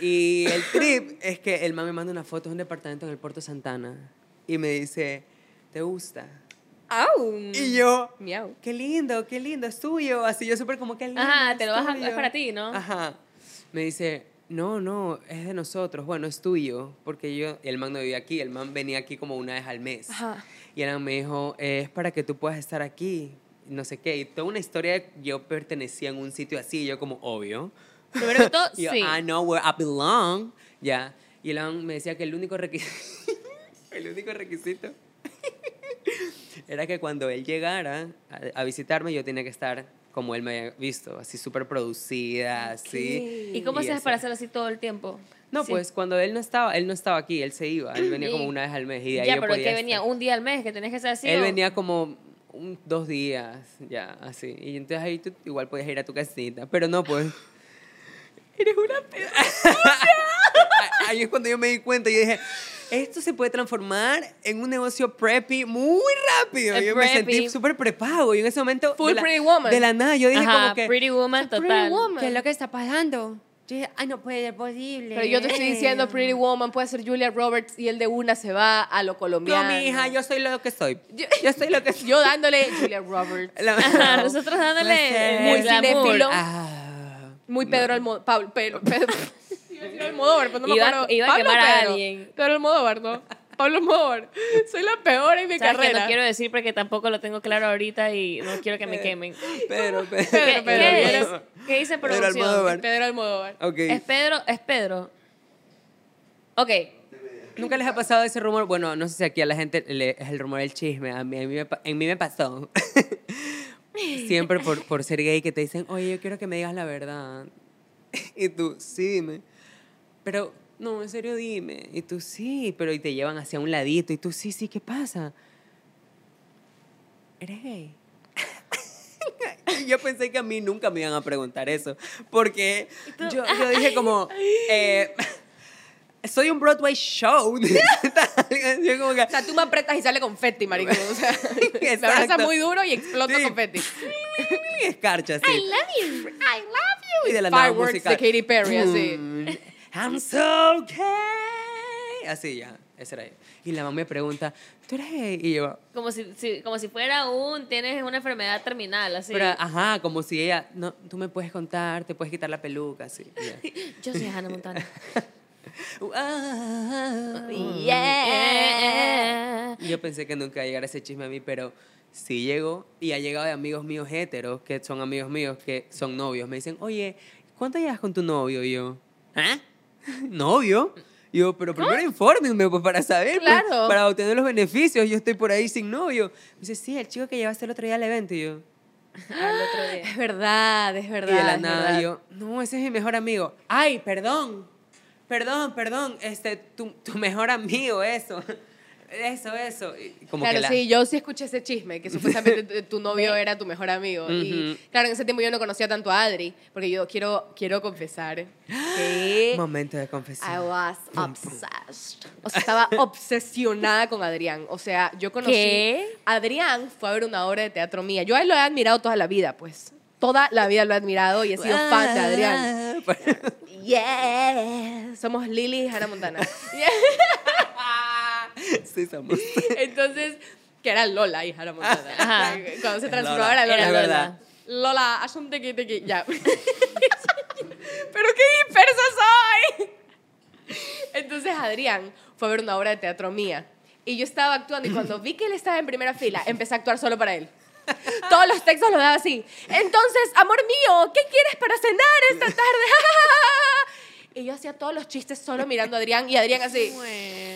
Y el trip es que el man me manda una foto de un departamento en el Puerto Santana y me dice, ¿te gusta? ¡Au! Y yo, Miau. qué lindo, qué lindo, es tuyo. Así yo súper como, qué lindo. Ajá, te lo vas a- tuyo". es para ti, ¿no? Ajá. Me dice, no, no, es de nosotros. Bueno, es tuyo. Porque yo, el man no vivía aquí, el man venía aquí como una vez al mes. Ajá. Y el man me dijo, "Eh, es para que tú puedas estar aquí. No sé qué. Y toda una historia de que yo pertenecía en un sitio así. Y yo como, obvio. Primero todo, yo, sí. I know where I belong. Ya. Y el man me decía que el único requisito, el único requisito era que cuando él llegara a, a visitarme yo tenía que estar como él me había visto, así súper producida, así. ¿Y cómo haces eso. para hacer así todo el tiempo? No, Sí. pues cuando él no estaba, él no estaba aquí, él se iba, él venía como Y- una vez al mes y de ahí ya, yo pero podía que venía estar. un día al mes que tenés que ser así. Él o- venía como un- dos días, ya, así. Y entonces ahí tú igual podías ir a tu casita, pero no, pues. Eres una Ahí es cuando yo me di cuenta y dije, esto se puede transformar en un negocio preppy muy rápido. Eh, yo me sentí súper prepago y en ese momento... Full de la, Pretty Woman. De la nada, yo dije Ajá, como que... Pretty Woman total. Pretty Woman. ¿Qué es lo que está pasando? Yo dije, ay, no puede ser posible. Pero yo te estoy diciendo, Pretty Woman puede ser Julia Roberts y el de una se va a lo colombiano. No, mi hija, yo soy lo que soy. Yo- Yo soy lo que soy. Yo dándole Julia Roberts. La- Ajá, nosotros dándole sé. Muy cinéfilo. Ah. Muy Pedro Almodóvar. Pablo, Pedro, Pedro. Decir Almodóvar, pero no me Iba- acuerdo. iba a Pablo quemar a Pedro. alguien. Pedro Almodóvar, ¿no? Pablo Almodóvar. Soy la peor en mi ¿Sabes que carrera. no quiero decir porque tampoco lo tengo claro ahorita y no quiero que me quemen. Pedro, Pedro. Pedro, ¿Qué, Pedro, qué Pedro. es? ¿Qué dice Pedro producción? Almodóvar. Pedro Almodóvar. Ok. Es Pedro, es Pedro. Ok. ¿Nunca les ha pasado ese rumor? Bueno, no sé si aquí a la gente le- es el rumor del chisme. A mí, a mí me, en mí me pasó. Siempre por, por ser gay que te dicen, oye, yo quiero que me digas la verdad. Y tú, sí, dime. Pero, no, en serio, dime. Y tú, sí, pero y te llevan hacia un ladito. Y tú, sí, sí, ¿qué pasa? ¿Eres gay? Yo pensé que a mí nunca me iban a preguntar eso. Porque yo, yo dije como, eh, soy un Broadway show. Yo como que, O sea, tú me apretas y sale confetti, marico. O sea, me abrazas muy duro y exploto Sí. confetti. escarcha, sí. love you. I love you. Y de la nada Fireworks música. de Katy Perry, así. Mm, I'm so gay. Así ya, ese era yo. Y la mamá me pregunta, ¿tú eres gay? Y yo, Como si, si- como si fuera un, tienes una enfermedad terminal, así. pero ajá, como si ella, no, tú me puedes contar, te puedes quitar la peluca, así. ya. Yo soy Hannah Montana. Ah. Yeah. Yo pensé que nunca iba a llegar ese chisme a mí, pero sí llegó y ha llegado de amigos míos héteros, que son amigos míos, que son novios. Me dicen, oye, ¿cuánto llevas con tu novio? Y yo, ¿ah? ¿Novio? Y yo, pero primero infórmenme pues, para saber, pues, Claro. para obtener los beneficios. Yo estoy por ahí sin novio. Me dice, sí, el chico que llevaste el otro día al evento. Y yo, Al otro día. Es verdad, es verdad. y de la nada verdad. yo, no, ese es mi mejor amigo. Ay, perdón, perdón, perdón, este, tu, tu mejor amigo, eso, eso, eso. Y como Claro, que la- sí, yo sí escuché ese chisme, que supuestamente tu- novio era tu mejor amigo. Y Ujú. claro, en ese tiempo yo no conocía tanto a Adri, porque yo quiero, quiero confesar que Momento de I confesión. was obsessed. O sea, estaba obsesionada con Adrián. O sea, yo conocí... ¿Qué? Adrián fue a ver una obra de teatro mía. Yo a él lo he admirado toda la vida, pues. Toda la vida lo he admirado y he sido fan de Adrián. Yeah. Somos Lily y Hannah Montana. sí, somos. Entonces, que era Lola y Hannah Montana. Ajá. Cuando se transformaba Lola, era Lola. era Lola. verdad. Lola, haz un tequi tequi. Ya. Pero qué dispersa soy. Entonces Adrián fue a ver una obra de teatro mía. Y yo estaba actuando y cuando vi que él estaba en primera fila, empecé a actuar solo para él. Todos los textos los daba así. Entonces, amor mío, ¿qué quieres para cenar esta tarde? Y yo hacía todos los chistes solo mirando a Adrián y Adrián así, Bueno.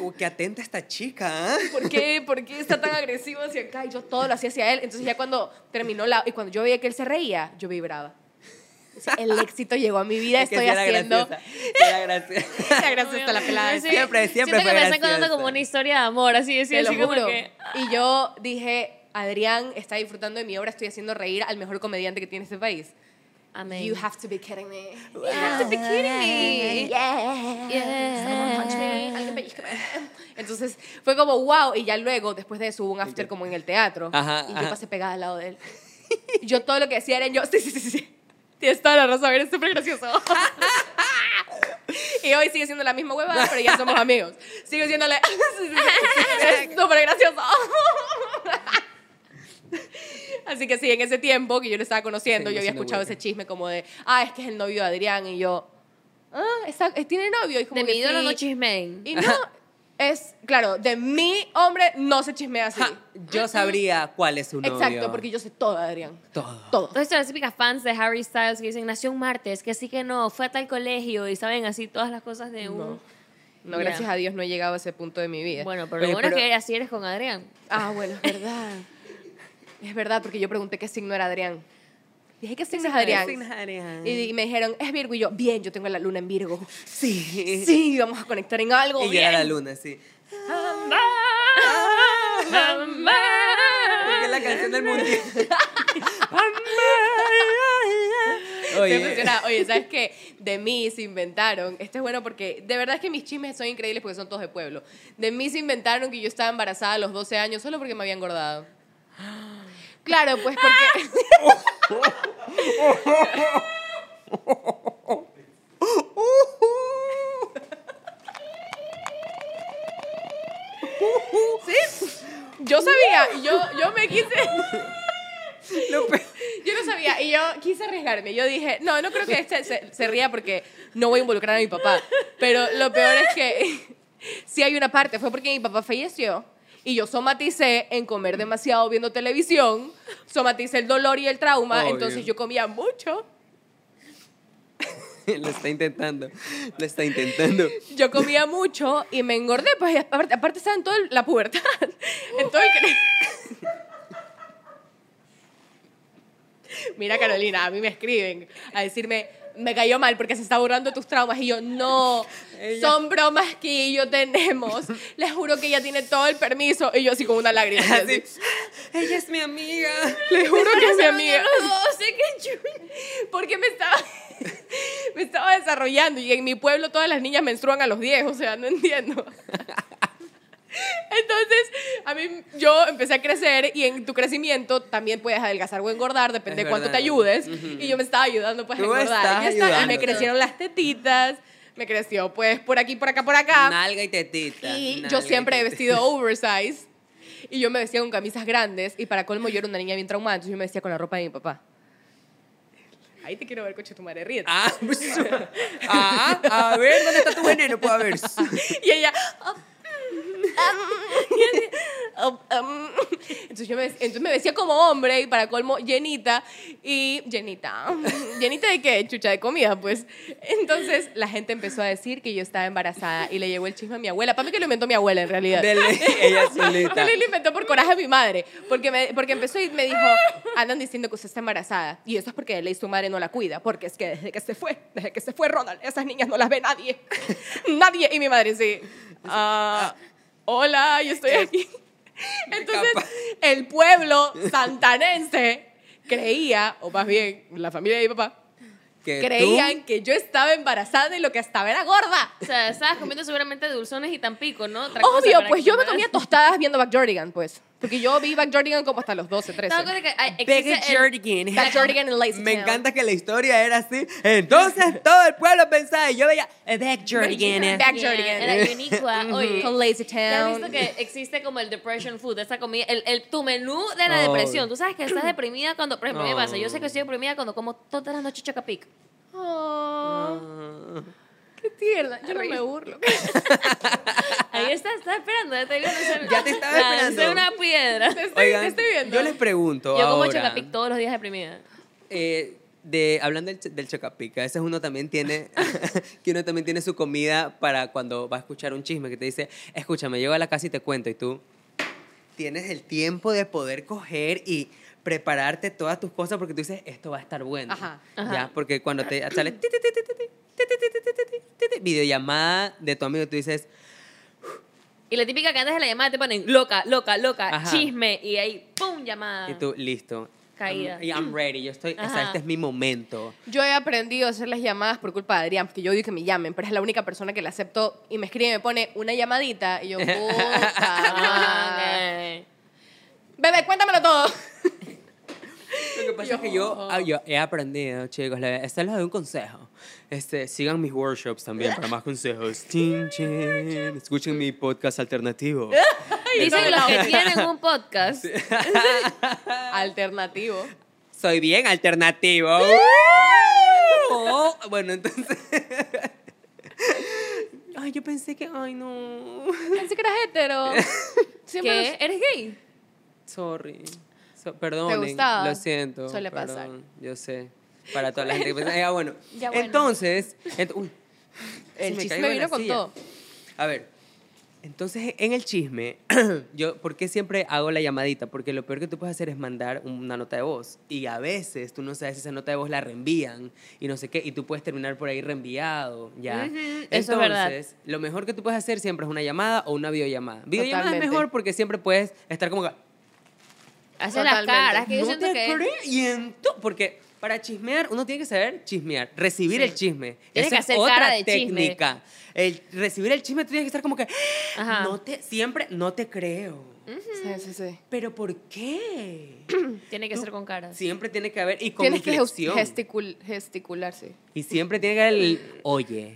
Uh, qué atenta esta chica, ¿ah? ¿por qué, ¿por qué está tan agresivo hacia acá? Y yo todo lo hacía hacia él. Entonces ya cuando terminó la... Y cuando yo veía que él se reía, yo vibraba. O sea, el éxito llegó a mi vida, Es que estoy sí era haciendo... era graciosa. Era graciosa la pelada. Sí. Siempre, siempre Siento fue que me están contando como una historia de amor, así decía, Te lo así como juro. que... Y yo dije, Adrián está disfrutando de mi obra, estoy haciendo reír al mejor comediante que tiene este país. Amén. You have to be kidding me. You have to be kidding me. Yeah. Yeah. Someone punch me. Pellizcame. Entonces fue como wow. Y ya luego, después de eso, hubo un after como en el teatro. Ajá, y yo ajá. pasé pegada al lado de él. Yo todo lo que decía era yo, sí, sí, sí, sí. Tienes toda la razón, eres súper gracioso. y hoy sigue siendo la misma huevada, pero ya somos amigos. Sigo siéndole, es súper gracioso. Así que sí, en ese tiempo que yo lo estaba conociendo, Sí, yo había escuchado ese chisme como de, ah, es que es el novio de Adrián. Y yo, ah, está- ¿tiene novio? Y como De que mi ídolo sí. no chismen. Y no, es, claro, de mi hombre no se chismea así. Ja, yo sabría cuál es su novio. Exacto, porque yo sé todo, Adrián. Todo. Todo. Todas estas típicas fans de Harry Styles que dicen, nació un martes, que sí que no, fue a tal colegio y saben así todas las cosas de un... No. No, gracias a Dios no he llegado a ese punto de mi vida. Bueno, pero Oye, lo bueno pero- es que así eres con Adrián. Ah, bueno, es verdad. es verdad, porque yo pregunté qué signo era Adrián. Dije, ¿qué signo es Adrián? signo es Adrián? Y, y me dijeron, es Virgo. Y yo, bien, yo tengo la luna en Virgo. Sí. Sí, vamos a conectar en algo. Y bien. era la luna, sí. Porque es la canción del mundial. Oye. Oye, ¿sabes qué? De mí se inventaron. Este es bueno porque de verdad es que mis chismes son increíbles porque son todos de pueblo. De mí se inventaron que yo estaba embarazada a los 12 años solo porque me había engordado. Claro, pues porque. ¿Sí? Yo sabía, yo, yo me quise. Yo no sabía y yo quise arriesgarme. Yo dije, no, no creo que este se, se ría porque no voy a involucrar a mi papá. Pero lo peor es que sí hay una parte, fue porque mi papá falleció y yo somaticé en comer demasiado viendo televisión, somaticé el dolor y el trauma, Obvio. entonces yo comía mucho. lo está intentando. Lo está intentando. Yo comía mucho y me engordé, pues aparte, aparte estaba en toda la pubertad, en todo el cre- Mira, Carolina, a mí me escriben a decirme, me cayó mal porque se está burlando de tus traumas. Y yo, no, Ella- son bromas que yo tenemos. Les juro que ella tiene todo el permiso. Y yo así con una lágrima. así. Ella es mi amiga. Les juro que es mi amiga. No sé. Porque me estaba, me estaba desarrollando y en mi pueblo todas las niñas menstruan a los 10, o sea, no entiendo. Entonces, a mí yo empecé a crecer y en tu crecimiento también puedes adelgazar o engordar, depende Es de cuánto te ayudes. Ujú. Y yo me estaba ayudando pues a engordar. Ya está, y me crecieron las tetitas, me creció pues por aquí, por acá, por acá. Nalga y tetita. Y yo siempre he tetita. vestido oversize. Y yo me vestía con camisas grandes. Y para colmo, yo era una niña bien traumada. Entonces yo me vestía con la ropa de mi papá. Ahí te quiero ver, coche, tu madre, ríete. Ah, pues, ah, a ver, ¿dónde está tu veneno? Puedo ver. Y ella. "Oh, um, um". Entonces yo me, entonces me vestía como hombre y para colmo llenita y llenita. ¿Llenita de qué? Chucha de comida, pues. Entonces la gente empezó a decir que yo estaba embarazada y le llegó el chisme a mi abuela. Para mí que lo inventó mi abuela en realidad. Dele, ella solita. Él lo inventó por coraje a mi madre. Porque, me, porque empezó y me dijo, andan diciendo que usted está embarazada. Y eso es porque ley su madre no la cuida. Porque es que desde que se fue, desde que se fue Ronald, esas niñas no las ve nadie. nadie. Y mi madre sí. "Ah, hola, yo estoy aquí. Entonces, el pueblo santanense creía, o más bien la familia de mi papá, Que creían que yo estaba embarazada y lo que estaba era gorda. O sea, estabas comiendo seguramente dulzones y tampico, ¿no? Otra cosa Obvio, pues yo me comía tostadas viendo Backyardigan, pues. Porque yo vi Backyardigan como hasta los 12, 13. ¿Te das cuenta que hay- existe el- Backyardigan. Backyardigan en Lazy Me Town. encanta que la historia era así. Entonces todo el pueblo pensaba y yo veía eh, Backyardigan. Backyardigan. Era Unicua. Oye, Con Lazy ¿Ya has Town. visto que existe como el depression food, esa comida, el, el- tu menú de la Oh. depresión? Tú sabes que estás deprimida cuando, por ejemplo, me pasa, yo sé Oh. que estoy deprimida cuando como todas las noches chocapic. Oh. Qué tierna. Yo no me burlo. Ahí está, estás esperando, ya te, Ya te estaba lanzar esperando. una piedra. Te estoy, te Oigan, estoy viendo. yo les pregunto Yo como ahora, chocapic todos los días deprimida. eh, de, hablando del, del chocapic, a veces uno también tiene, que uno también tiene su comida para cuando va a escuchar un chisme que te dice, escúchame, llego a la casa y te cuento, y tú tienes el tiempo de poder coger y prepararte todas tus cosas porque tú dices, esto va a estar bueno. Ajá, ¿Ya? Porque cuando te sale videollamada de tu amigo, tú dices... Y la típica que antes de la llamada te ponen loca, loca, loca, chisme, y ahí, ¡pum! llamada. Y tú, listo. Caída. Y I'm, ready, yo estoy, o sea, este es mi momento. Yo he aprendido a hacer las llamadas por culpa de Adrián, porque yo digo que me llamen, pero es la única persona que le acepto y me escribe y me pone una llamadita, y yo, puta. Bebé, cuéntamelo todo. Lo que pasa es que yo, yo he aprendido, chicos, esta les doy un consejo. Este, sigan mis workshops también para más consejos. Chin, chin. Escuchen mi podcast alternativo. Dicen los que tienen un podcast. Alternativo. Soy bien alternativo. Oh, bueno, entonces. Ay, yo pensé que. Ay, no. Pensé que eras hetero. ¿Qué? ¿Eres gay? Sorry. So, perdonen, gustaba? Lo siento. Suele perdón, pasar. Yo sé. Para toda la gente que piensa. Ya, bueno. Ya, bueno. Entonces. ent- uy, El me chisme vino con todo. A ver. Entonces, en el chisme, yo, ¿por qué siempre hago la llamadita? Porque lo peor que tú puedes hacer es mandar una nota de voz. Y a veces tú no sabes si esa nota de voz la reenvían y no sé qué, y tú puedes terminar por ahí reenviado, ¿ya? Ujú, eso Entonces, es verdad. lo mejor que tú puedes hacer siempre es una llamada o una videollamada. Videollamada Totalmente. es mejor porque siempre puedes estar como que, Hacen las caras, que yo no siento te que... creyento. Porque para chismear, uno tiene que saber chismear, recibir el chisme. Tienes Esa que es hacer otra cara de chisme. técnica. El recibir el chisme, tú tienes que estar como que, Ajá. no te, siempre, no te creo. Sí, sí, sí. ¿Pero por qué? Tiene que Tú- ser con caras. Siempre tiene que haber, y con Tienes que inflexión. gesticul gesticular, sí. Y siempre tiene que haber el, oye,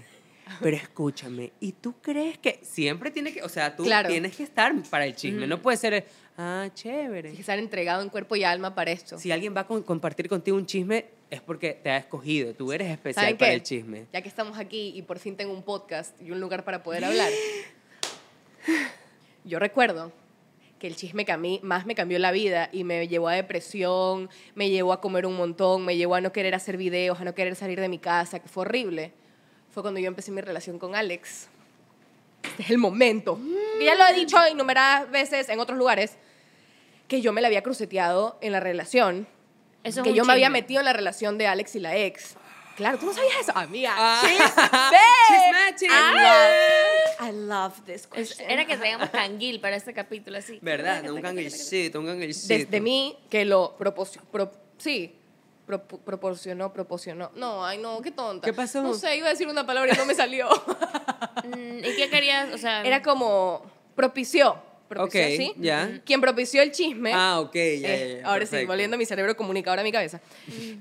pero escúchame, ¿y tú crees que siempre tiene que, o sea, tú Claro. tienes que estar para el chisme, no puede ser, ah, chévere. Que estar entregado en cuerpo y alma para esto. Si alguien va a con- compartir contigo un chisme, es porque te ha escogido, tú eres especial ¿Saben para el chisme. Ya que estamos aquí y por fin tengo un podcast y un lugar para poder hablar. Yo recuerdo que el chisme que a mí más me cambió la vida y me llevó a depresión, me llevó a comer un montón, me llevó a no querer hacer videos, a no querer salir de mi casa, que fue horrible, fue cuando yo empecé mi relación con Alex. Este es el momento. Y ya lo he dicho innumeradas veces en otros lugares, que yo me la había cruceteado en la relación Eso es que yo me había metido en la relación de Alex y la ex. Claro, tú no sabías eso, amiga. Ah. Chisme. Chisme, I love, I love this Es- question. Era que traigamos canguil para este capítulo así. ¿Verdad? No, un canguilcito, un canguilcito. Desde mí que lo proporcionó, sí, propo- proporcionó, proporcionó. No, ay no, qué tonta. ¿Qué pasó? No sé, iba a decir una palabra y no me salió. Mm, ¿Y qué querías? O sea, Era como propició. Propició, Ok, ¿sí? ya. Quien propició el chisme. Ah, ok, ya, ya, Eh, ya, ahora sí, perfecto. volviendo a mi cerebro comunicador a mi cabeza.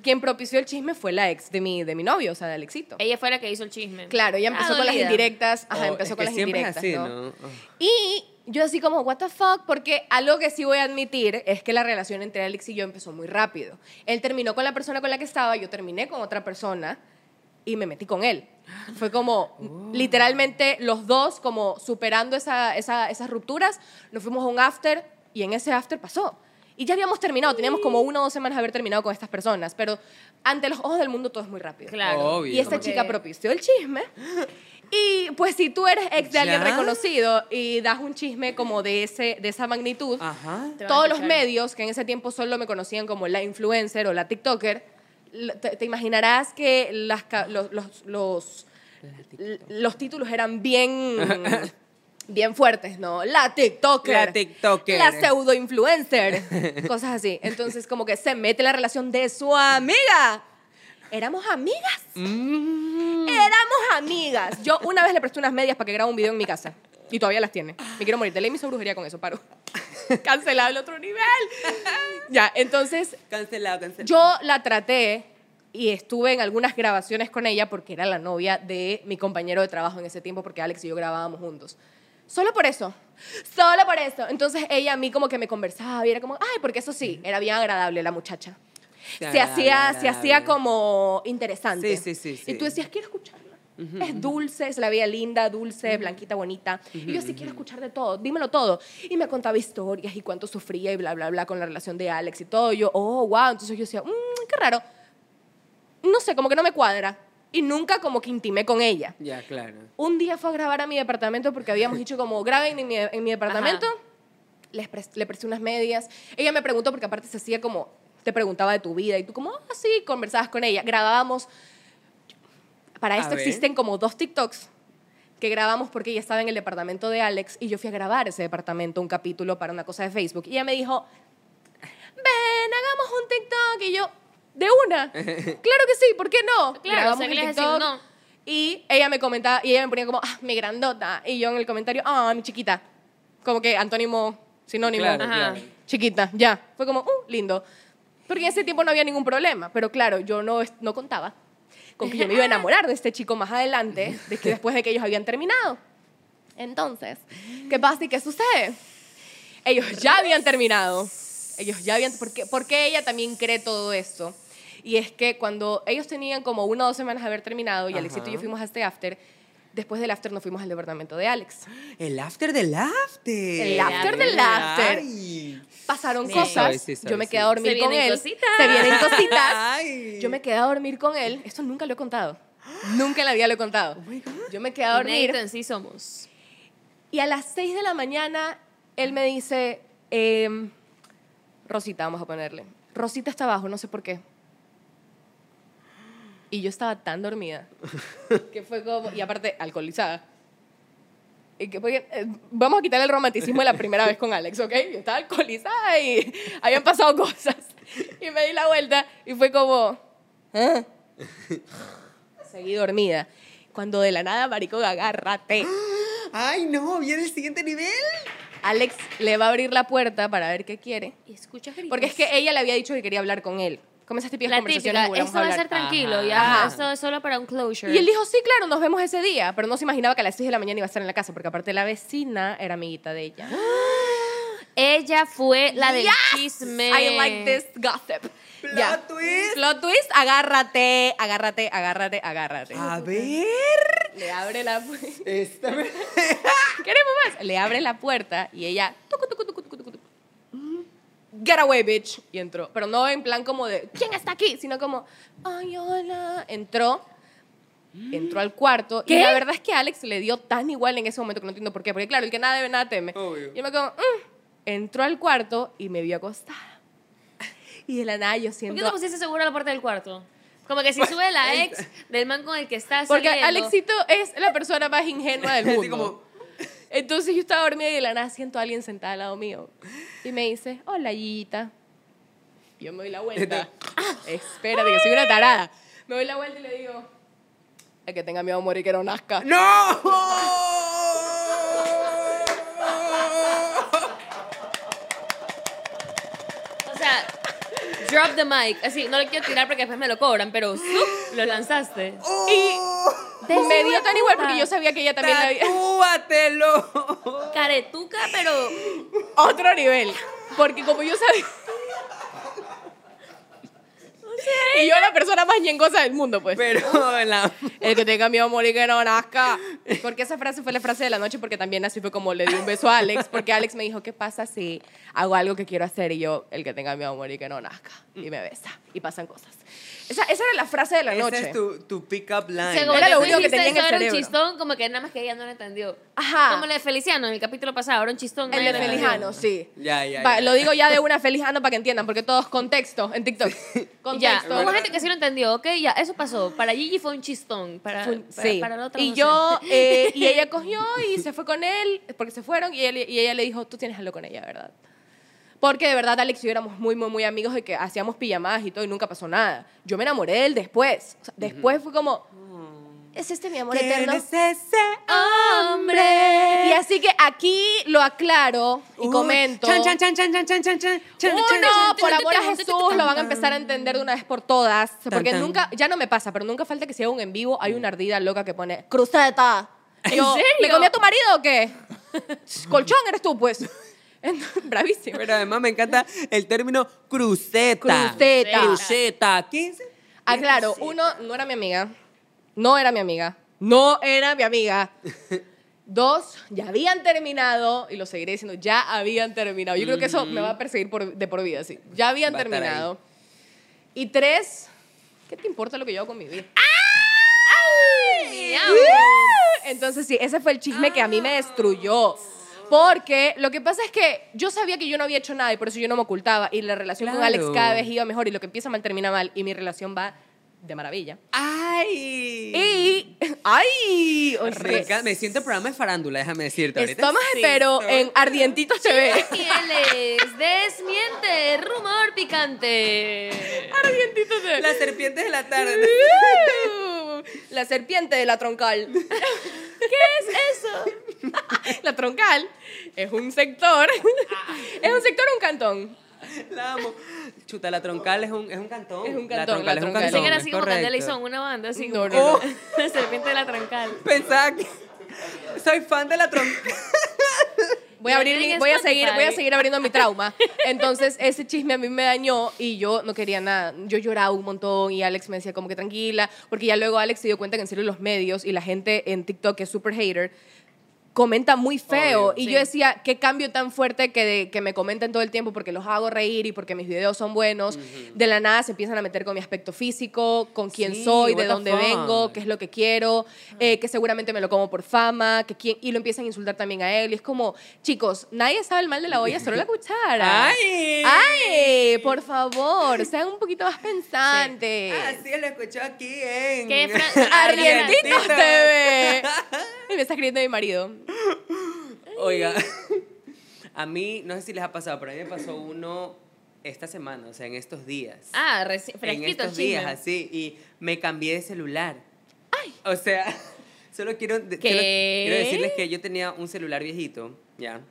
Quien propició el chisme fue la ex de mi, de mi novio, o sea, de Alexito. ella fue la que hizo el chisme. Claro, ella empezó Ah, con las indirectas. Ajá, Oh, empezó es con que las siempre indirectas. es así, ¿no? ¿no? Oh. Y yo así como, what the fuck, porque algo que sí voy a admitir es que la relación entre Alex y yo empezó muy rápido. Él terminó con la persona con la que estaba, yo terminé con otra persona y me metí con él. Fue como, Oh. literalmente, los dos como superando esa, esa- esas rupturas, nos fuimos a un after y en ese after pasó. Y ya habíamos terminado, teníamos como una o dos semanas de haber terminado con estas personas, pero ante los ojos del mundo todo es muy rápido. Claro. Obvio. Y esta chica propició el chisme. Y pues si tú eres ex de alguien reconocido y das un chisme como de, ese, de esa magnitud, Ajá. Todos los medios que en ese tiempo solo me conocían como la influencer o la TikToker, te, te imaginarás que las, los, los, los, los títulos eran bien, bien fuertes, ¿no? La TikToker. La TikToker. La pseudo-influencer. cosas así. Entonces como que se mete la relación de su amiga. Éramos amigas. Mm. Éramos amigas. Yo una vez le presté unas medias para que grabara un video en mi casa. Y todavía las tiene. Me quiero morir. Te leí mi brujería con eso, paro. Cancelado el otro nivel. ya, entonces Cancelado, cancelado. yo la traté y estuve en algunas grabaciones con ella porque era la novia de mi compañero de trabajo en ese tiempo porque Alex y yo grabábamos juntos. Solo por eso. Solo por eso. Entonces ella a mí como que me conversaba y era como, ay, porque eso sí, era bien agradable la muchacha. Se agradable, hacía, se hacía como interesante. Sí, sí, sí, sí. Y tú decías, quiero Es dulce, se la veía linda, dulce, blanquita, bonita. Y yo sí quiero escuchar de todo, dímelo todo. Y me contaba historias y cuánto sufría y bla, bla, bla con la relación de Alex y todo. Yo, oh, wow. Entonces yo decía, mmm, qué raro. no sé, como que no me cuadra. Y nunca como que intimé con ella. Ya, claro. Un día fue a grabar a mi departamento porque habíamos dicho como graben en mi, en mi departamento. Les le presté unas medias. Ella me preguntó porque aparte se hacía como, te preguntaba de tu vida y tú como, ah, sí, conversabas con ella. Grabábamos. Para esto existen como dos TikToks que grabamos porque ella estaba en el departamento de Alex y yo fui a grabar ese departamento, un capítulo para una cosa de Facebook. Y ella me dijo, ven, hagamos un TikTok. Y yo, de una. claro que sí, ¿por qué no? Claro, Grabamos o sea, que el le ibas a TikTok. decir no. Y ella me comentaba, y ella me ponía como, ah, mi grandota. Y yo en el comentario, ah, mi chiquita. Como que antónimo, sinónimo. Claro. Chiquita, ya. Fue como, uh, lindo. Porque en ese tiempo no había ningún problema. Pero claro, yo no, no contaba con que yo me iba a enamorar de este chico más adelante, de que después de que ellos habían terminado. Entonces, ¿qué pasa y qué sucede? Ellos ya habían terminado. Ellos ya habían... ¿Por qué, por qué ella también cree todo esto? Y es que cuando ellos tenían como una o dos semanas de haber terminado y Alexito y yo fuimos a este after, después del after nos fuimos al departamento de Alex. El after del after. El after del after. Ay. Pasaron Sí. cosas. Sabe, sí, sabe, yo me sí. quedé a dormir Se con vienen él. cositas. Se vienen cositas. Ay. Yo me quedé a dormir con él. Esto nunca lo he contado. Nunca la vida lo he contado. Yo me quedé a dormir. En sí somos. Y a las 6 de la mañana, él me dice, em, Rosita, vamos a ponerle. Rosita está abajo, no sé por qué. Y yo estaba tan dormida que fue como, y aparte, alcoholizada. Y que, porque, eh, vamos a quitar el romanticismo de la primera vez con Alex, ¿ok? Yo estaba alcoholizada y habían pasado cosas. Y me di la vuelta y fue como, ¿ah? Seguí dormida. Cuando de la nada, marico, agárrate. Ay, no, viene el siguiente nivel. Alex le va a abrir la puerta para ver qué quiere. Y escuchas gritos. Porque es que ella le había dicho que quería hablar con él. Como esas típicas La conversaciones típica, esto va a ser tranquilo, Ajá. ya. Ajá. Esto es solo para un closure. Y él dijo, sí, claro, nos vemos ese día. Pero no se imaginaba que a las 6 de la mañana iba a estar en la casa, porque aparte la vecina era amiguita de ella. Ella fue la del Yes! chisme. I like this gossip. Plot twist. Plot twist, agárrate, agárrate, agárrate, agárrate. A ver. Le abre la puerta. Esta me- ¿Queremos más? Le abre la puerta y ella. tucu, tucu, tucu. Get away, bitch. Y entró. Pero no en plan como de, ¿quién está aquí? Sino como, ay, hola. Entró. Entró al cuarto. Y ¿Qué? la verdad es que a Alex le dio tan igual en ese momento que no entiendo por qué. Porque claro, el que nada debe, nada teme. Obvio. Y yo me como, "Mm". entró al cuarto y me vio acostada. Y de la nada yo ¿Por siento... qué te pusiste segura a la puerta del cuarto? Como que si sube la ex del man con el que estás Porque saliendo. Alexito es la persona más ingenua del mundo. Así como- Entonces yo estaba dormida y de la nada siento a alguien sentada al lado mío. Y me dice, hola, Yita. Yo me doy la vuelta. Ah, espérate, que soy una tarada. Me doy la vuelta y le digo, el que tenga miedo a morir que no nazca. ¡No! O sea, drop the mic. Así, no lo quiero tirar porque después me lo cobran, pero ¡zup! lo lanzaste. Y me dio tan igual porque yo sabía que ella también la había... ¡Tatúatelo! Caretuca, pero Otro nivel. Porque como yo sabía... Y yo la persona más ñengosa del mundo, pues. Pero la... El que tenga miedo a morir que no nazca. Porque esa frase fue la frase de la noche, porque también así fue como le di un beso a Alex, porque Alex me dijo, ¿qué pasa si hago algo que quiero hacer? Y yo, el que tenga miedo a morir que no nazca. Y me besa. Y pasan cosas. Esa, esa era la frase de la Esa noche. es tu, tu pick-up line. o sea, como Era lo único que tenía en el era un cerebro. chistón, como que nada más que ella no lo entendió. Ajá. Como el de Feliciano en el capítulo pasado, era un chistón. El de. Felijano, sí. Ya, ya, Va, ya. Lo digo ya de una Felijano para que entiendan, porque todo es contexto en TikTok. Ya, Contexto. hubo gente que sí lo entendió, ok, ya, eso pasó. Para Gigi fue un chistón, para, Fue para, sí. para la otra y no yo, eh, y ella cogió y se fue con él, porque se fueron, y, él- y ella le dijo, tú tienes algo con ella, ¿verdad? Porque de verdad Alex y yo éramos muy, muy, muy amigos de que hacíamos pijamadas y todo y nunca pasó nada. Yo me enamoré de él después. O sea, después fue como, mm. es este mi amor ¿Quién eterno. Es ese hombre. Y así que aquí lo aclaro y uh, comento. Chan, chan, chan, chan, chan, chan, chan, chan, Uno, por amor a Jesús, lo van a empezar a entender de una vez por todas. Porque nunca, ya no me pasa, pero nunca falta que sea un en vivo, hay una mm. ardida loca que pone, cruceta. ¿En yo, serio? ¿Le comí a tu marido o qué? Colchón eres tú, pues. Entonces, Bravísimo. Pero además me encanta el término cruceta. Cruceta. Cruceta. ¿Quién es? Ah, claro, uno, no era mi amiga. No era mi amiga. No era mi amiga. Dos, ya habían terminado, y lo seguiré diciendo, ya habían terminado. Yo creo que eso me va a perseguir por- de por vida, sí. Ya habían Va a estar terminado. Y tres, ¿Qué te importa lo que yo hago con mi vida? Miau. Entonces, sí, ese fue el chisme que a mí me destruyó. Porque lo que pasa es que yo sabía que yo no había hecho nada y por eso yo no me ocultaba. Y la relación con Alex Claro. cada vez iba mejor y lo que empieza mal termina mal. Y mi relación va de maravilla. ¡Ay! Y. ¡Ay! O sea, Me, encanta- me siento en programa de farándula, déjame decirte. ahorita. Estamos, Sí, pero estoy- en Ardientitos TV. Y él es Desmiente, rumor picante. Ardientitos TV. Las serpientes de la tarde. La serpiente de la troncal. ¿Qué es eso? La troncal es un sector. ¿Es un sector o un cantón? La amo. Chuta, la troncal es un, es un cantón. Es un La troncal la es un troncal. cantón. Pensé que era así como una banda así. No, no, La serpiente de la troncal. Pensaba que. Soy fan de la troncal. Voy a abrir, mi- voy a seguir, voy a seguir abriendo mi trauma. Entonces, ese chisme a mí me dañó y yo no quería nada. Yo lloraba un montón y Alex me decía como que tranquila, porque ya luego Alex se dio cuenta que en serio los medios y la gente en TikTok que es super hater comenta muy feo. Obvio, y sí. yo decía qué cambio tan fuerte que, de- que me comenten todo el tiempo porque los hago reír y porque mis videos son buenos. De la nada se empiezan a meter con mi aspecto físico con quién Sí, soy de dónde fuck. vengo qué es lo que quiero eh, que seguramente me lo como por fama que quién, y lo empiezan a insultar también a él. Y es como chicos nadie sabe el mal de la olla solo la cuchara. ¡Ay! ay por favor sean un poquito más pensantes. Así lo escuchó aquí en. ¿Qué TV y me está escribiendo mi marido Oiga, a mí, no sé si les ha pasado, pero a mí me pasó uno esta semana, o sea, en estos días. Ah, en fresquito el estos días, así, y me cambié de celular. ¡Ay! O sea, solo quiero, de- ¿Qué? quiero, decirles que yo tenía un celular viejito, ya.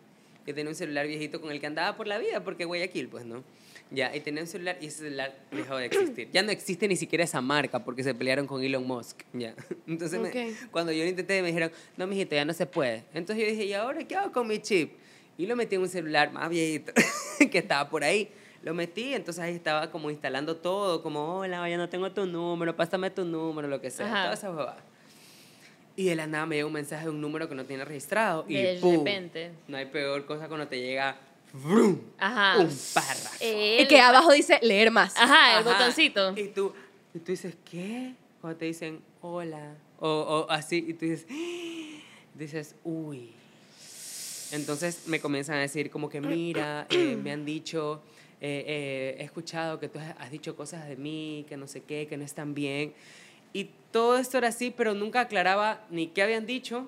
Yo tenía un celular viejito con el que andaba por la vida, porque Guayaquil, pues, ¿no? Ya, y tenía un celular y ese celular dejó de existir. Ya no existe ni siquiera esa marca porque se pelearon con Elon Musk, ya. Entonces, me- Ok. cuando yo lo intenté, me dijeron, no, mijito, ya no se puede. Entonces yo dije, ¿y ahora qué hago con mi chip? Y lo metí en un celular más viejito que estaba por ahí. Lo metí, entonces ahí estaba como instalando todo, como, hola, ya no tengo tu número, pásame tu número, lo que sea, Ajá. toda esa huevada. Y de la nada me llega un mensaje de un número que no tiene registrado. y De ¡pum! repente. No hay peor cosa cuando te llega ¡vrum! Ajá. un párrafo. El- y que abajo dice leer más Ajá, el Ajá. botoncito. Y tú, y tú dices, ¿qué? Cuando te dicen, hola, o, o así, y tú dices, dices, uy. Entonces me comienzan a decir como que, mira, eh, me han dicho, eh, eh, he escuchado que tú has dicho cosas de mí, que no sé qué, que no están bien. Y todo esto era así, pero nunca aclaraba ni qué habían dicho,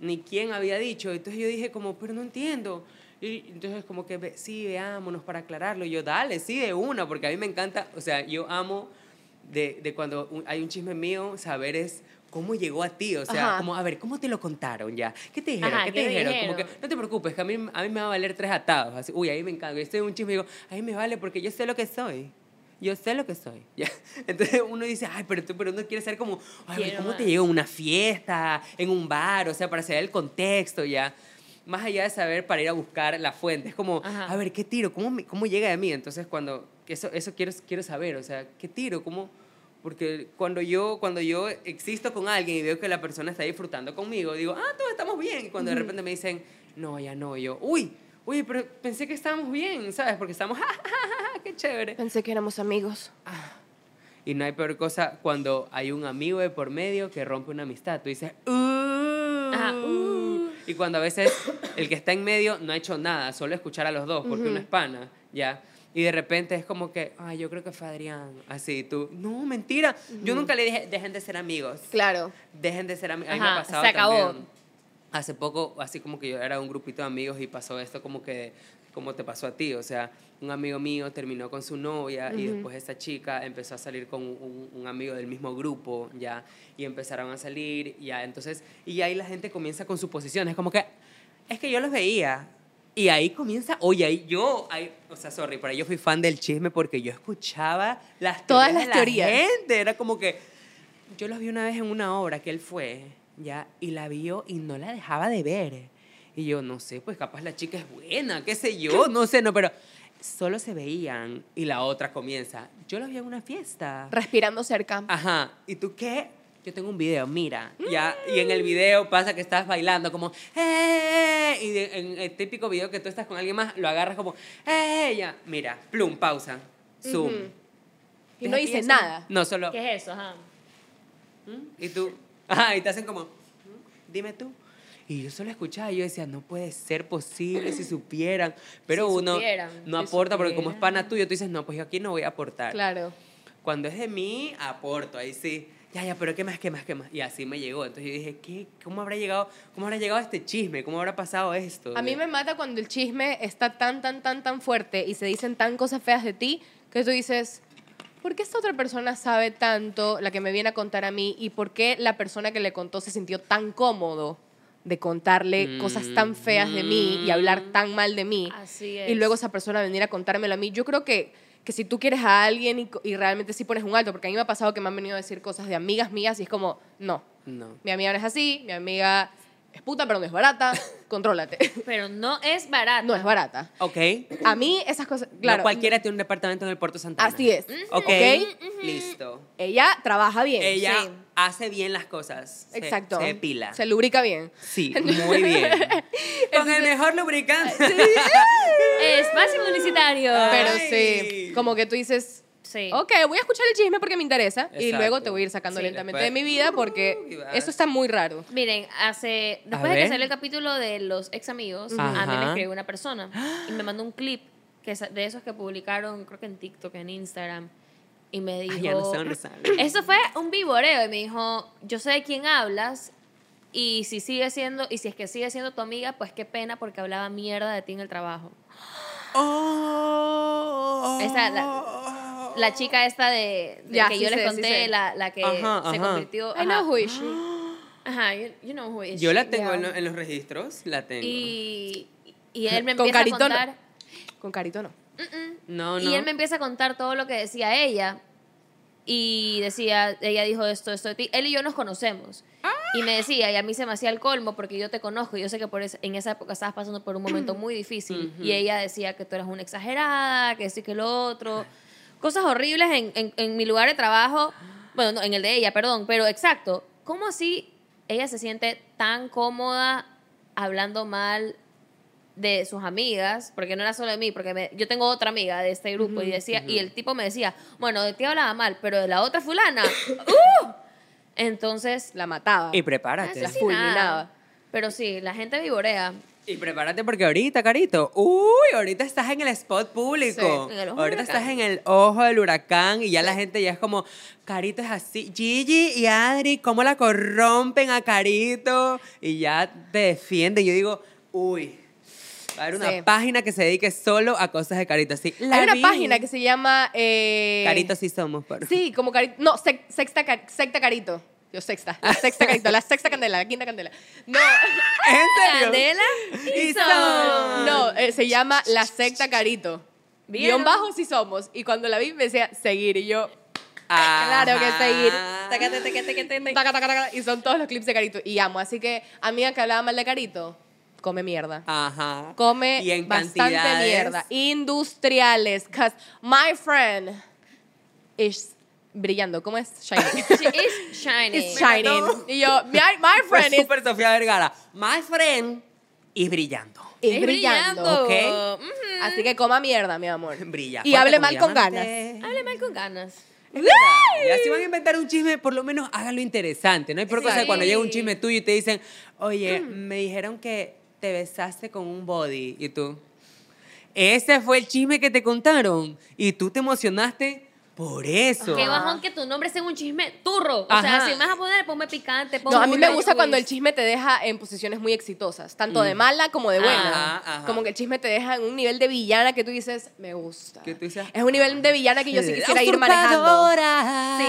ni quién había dicho. Entonces yo dije como, pero no entiendo. Y entonces como que, sí, veámonos para aclararlo. Y yo, dale, sí, de una, porque a mí me encanta, o sea, yo amo de, de cuando hay un chisme mío, saber es cómo llegó a ti, o sea, Ajá. como, a ver, ¿cómo te lo contaron ya? ¿Qué te dijeron? Ajá, ¿Qué ¿qué te te dijeron? Como que, dijeron? no te preocupes, que a mí, a mí me va a valer tres atados. Así, uy, ahí me encanta. Yo estoy en un chisme y digo, a mí me vale porque yo sé lo que soy. Yo sé lo que soy. ¿ya? Entonces uno dice, ay, pero tú, pero uno quiere ser como, ay, Quiero ¿cómo te más. llegó a una fiesta, en un bar? O sea, para saber el contexto, ya. Más allá de saber para ir a buscar la fuente. Es como, Ajá. a ver, ¿qué tiro? ¿Cómo, me- cómo llega de mí? Entonces, cuando, eso, eso quiero, quiero saber, o sea, ¿qué tiro? ¿Cómo? Porque cuando yo, cuando yo existo con alguien y veo que la persona está disfrutando conmigo, digo, ah, todos estamos bien. Y cuando de repente me dicen, no, ya no, yo, uy, uy, pero pensé que estábamos bien, ¿sabes? Porque estamos, ja, ja, ja, qué chévere. pensé que éramos amigos Y no hay peor cosa cuando hay un amigo de por medio que rompe una amistad. Tú dices, "Uh". Uh. Y cuando a veces el que está en medio no ha hecho nada, solo escuchar a los dos, porque uno es pana, ¿ya? Y de repente es como que, ay, yo creo que fue Adrián. Así, tú, no, mentira. Yo nunca le dije, dejen de ser amigos. claro Dejen de ser amigos. Ajá, pasado se acabó. también. Hace poco, así como que yo era un grupito de amigos y pasó esto como que, como te pasó a ti. O sea, un amigo mío terminó con su novia y después esa chica empezó a salir con un, un amigo del mismo grupo, ya, y empezaron a salir, ya, entonces, y ahí la gente comienza con suposiciones, como que, es que yo los veía. Y ahí comienza, oye, ahí yo, ahí, o sea, sorry, pero yo fui fan del chisme porque yo escuchaba las Todas teorías las de la teorías. gente. Era como que, yo los vi una vez en una obra que él fue, ya, y la vio y no la dejaba de ver. Y yo, no sé, pues capaz la chica es buena, qué sé yo, no sé, no, pero solo se veían. Y la otra comienza, yo los vi en una fiesta. respirando cerca Ajá, ¿y tú qué? Yo tengo un video, mira, ya, y en el video pasa que estás bailando como, ¡eh! Y de- en el típico video que tú estás con alguien más, lo agarras como, ¡eh! Ya, mira, plum, pausa, zoom. Y no deja que dice ella nada. No, solo. ¿Qué es eso? Ajá. Y tú, ajá, y te hacen como, "Mm, dime tú. Y yo solo escuchaba y yo decía, no puede ser posible si supieran. Pero Si uno supieran, no si aporta porque como es supieran. pana tuyo, tú dices, no, pues yo aquí no voy a aportar. Claro. Cuando es de mí, aporto, ahí sí. Ya, ya, pero ¿qué más, qué más, qué más? Y así me llegó. Entonces yo dije, ¿qué? ¿Cómo habrá llegado, cómo habrá llegado este chisme? ¿Cómo habrá pasado esto? A mí me mata cuando el chisme está tan, tan, tan, tan fuerte y se dicen tan cosas feas de ti que tú dices, ¿por qué esta otra persona sabe tanto la que me viene a contar a mí y por qué la persona que le contó se sintió tan cómodo de contarle cosas tan feas de mí y hablar tan mal de mí? Así Y es. luego esa persona venir a contármelo a mí. Yo creo que, que si tú quieres a alguien y, y realmente sí pones un alto, porque a mí me ha pasado que me han venido a decir cosas de amigas mías y es como, no, No. mi amiga no es así, mi amiga es puta pero no es barata, contrólate. Pero no es barata. No es barata. Ok. A mí esas cosas, claro. no cualquiera tiene un departamento en el Puerto Santana. Así es. Ok. Listo. Ella trabaja bien. Ella Sí. Hace bien las cosas. Se- Exacto. Se depila. Se lubrica bien. Sí, muy bien. Con el mejor lubricante. Espacio publicitario. Pero sí, como que tú dices, Sí. ok, voy a escuchar el chisme porque me interesa y luego te voy a ir sacando Sí, lentamente después- de mi vida porque Uh, eso está muy raro. Miren, hace A después de que salió el capítulo de los ex amigos, a mí me escribió una persona y me mandó un clip que es de esos que publicaron, creo que en TikTok, en Instagram, y me dijo, Ay, ya no sé dónde sale. eso fue un vivoreo y me dijo, yo sé de quién hablas y si sigue siendo y si es que sigue siendo tu amiga, pues qué pena porque hablaba mierda de ti en el trabajo. Oh. Esa, la- La chica esta de, de Ya, que sí yo sé, les sí conté, sé. la, la que Ajá, se ajá. convirtió. I know ajá. who is she. Ajá, you, you know who is Yo la she. tengo Ya. en, lo- en los registros. La tengo. Y, y él me Con empieza a carito no. contar. Con carito no. No, no. Y él me empieza a contar todo lo que decía ella. Y decía, ella dijo esto, esto de ti. Él y yo nos conocemos. Y me decía, y a mí se me hacía el colmo porque yo te conozco. y Yo sé que por es- en esa época estabas pasando por un momento muy difícil. Y ella decía que tú eras una exagerada, que sí, que lo otro. Cosas horribles en, en, en mi lugar de trabajo. Bueno, no, en el de ella, perdón. Pero exacto, ¿cómo así ella se siente tan cómoda hablando mal de sus amigas, porque no era solo de mí, porque me- yo tengo otra amiga de este grupo y decía, y el tipo me decía, bueno, de ti hablaba mal, pero de la otra fulana, ¡uh! Entonces, La mataba. Y prepárate. La fulminaba. Pero sí, la gente vivorea. Y prepárate porque ahorita, Carito, uy, ahorita estás en el spot público. Sí, en el ojo del ahorita estás en el ojo del huracán y ya la gente ya es como, Carito es así. Gigi y Adri, ¿cómo la corrompen a Carito? Y ya te defiende. Yo digo, uy, va a haber una Sí. página que se dedique solo a cosas de Carito. Así, la Hay una vi. página que se llama... eh, Carito sí somos, por Sí, como carito. No, sexta, car- secta carito. Yo sexta. La sexta carito. La sexta candela. La quinta candela. No. ¿En serio? Candela Y son. No, eh, se llama La Secta Carito. ¿Vieron? Guión bajo sí somos. Y cuando la vi me decía seguir. Y yo, Ajá. claro que seguir. Taca, taca, taca, y son todos los clips de Carito. Y amo. Así que, amiga que hablaba mal de Carito, come mierda. Ajá. Come Y en bastante mierda. Industriales. Cause my friend is brillando. ¿Cómo es? Shining. She is shining. is shining. Y yo, my, friend is, súper Sofía Vergara. My friend y brillando. is Es brillando. brillando. ¿ok? Ujú. Así que coma mierda, mi amor. Brilla. Y hable mal con ganas. Hable mal con ganas. Es. Ya si van a inventar un chisme, por lo menos háganlo interesante. No hay por cosa cuando llega un chisme tuyo y te dicen, oye, me dijeron que te besaste con un body. Y tú, ese fue el chisme que te contaron. Y tú te emocionaste por eso. Qué bajón que tu nombre sea un chisme turro. O Ajá. sea, si me vas a poner, ponme picante, ponme No, a mí me gusta cuando el chisme te deja en posiciones muy exitosas, tanto de mala como de buena. Ajá, ajá. Como que el chisme te deja en un nivel de villana que tú dices, me gusta. Que tú dices, es un nivel de villana que yo sí quisiera ir manejando. usurpadora, Sí,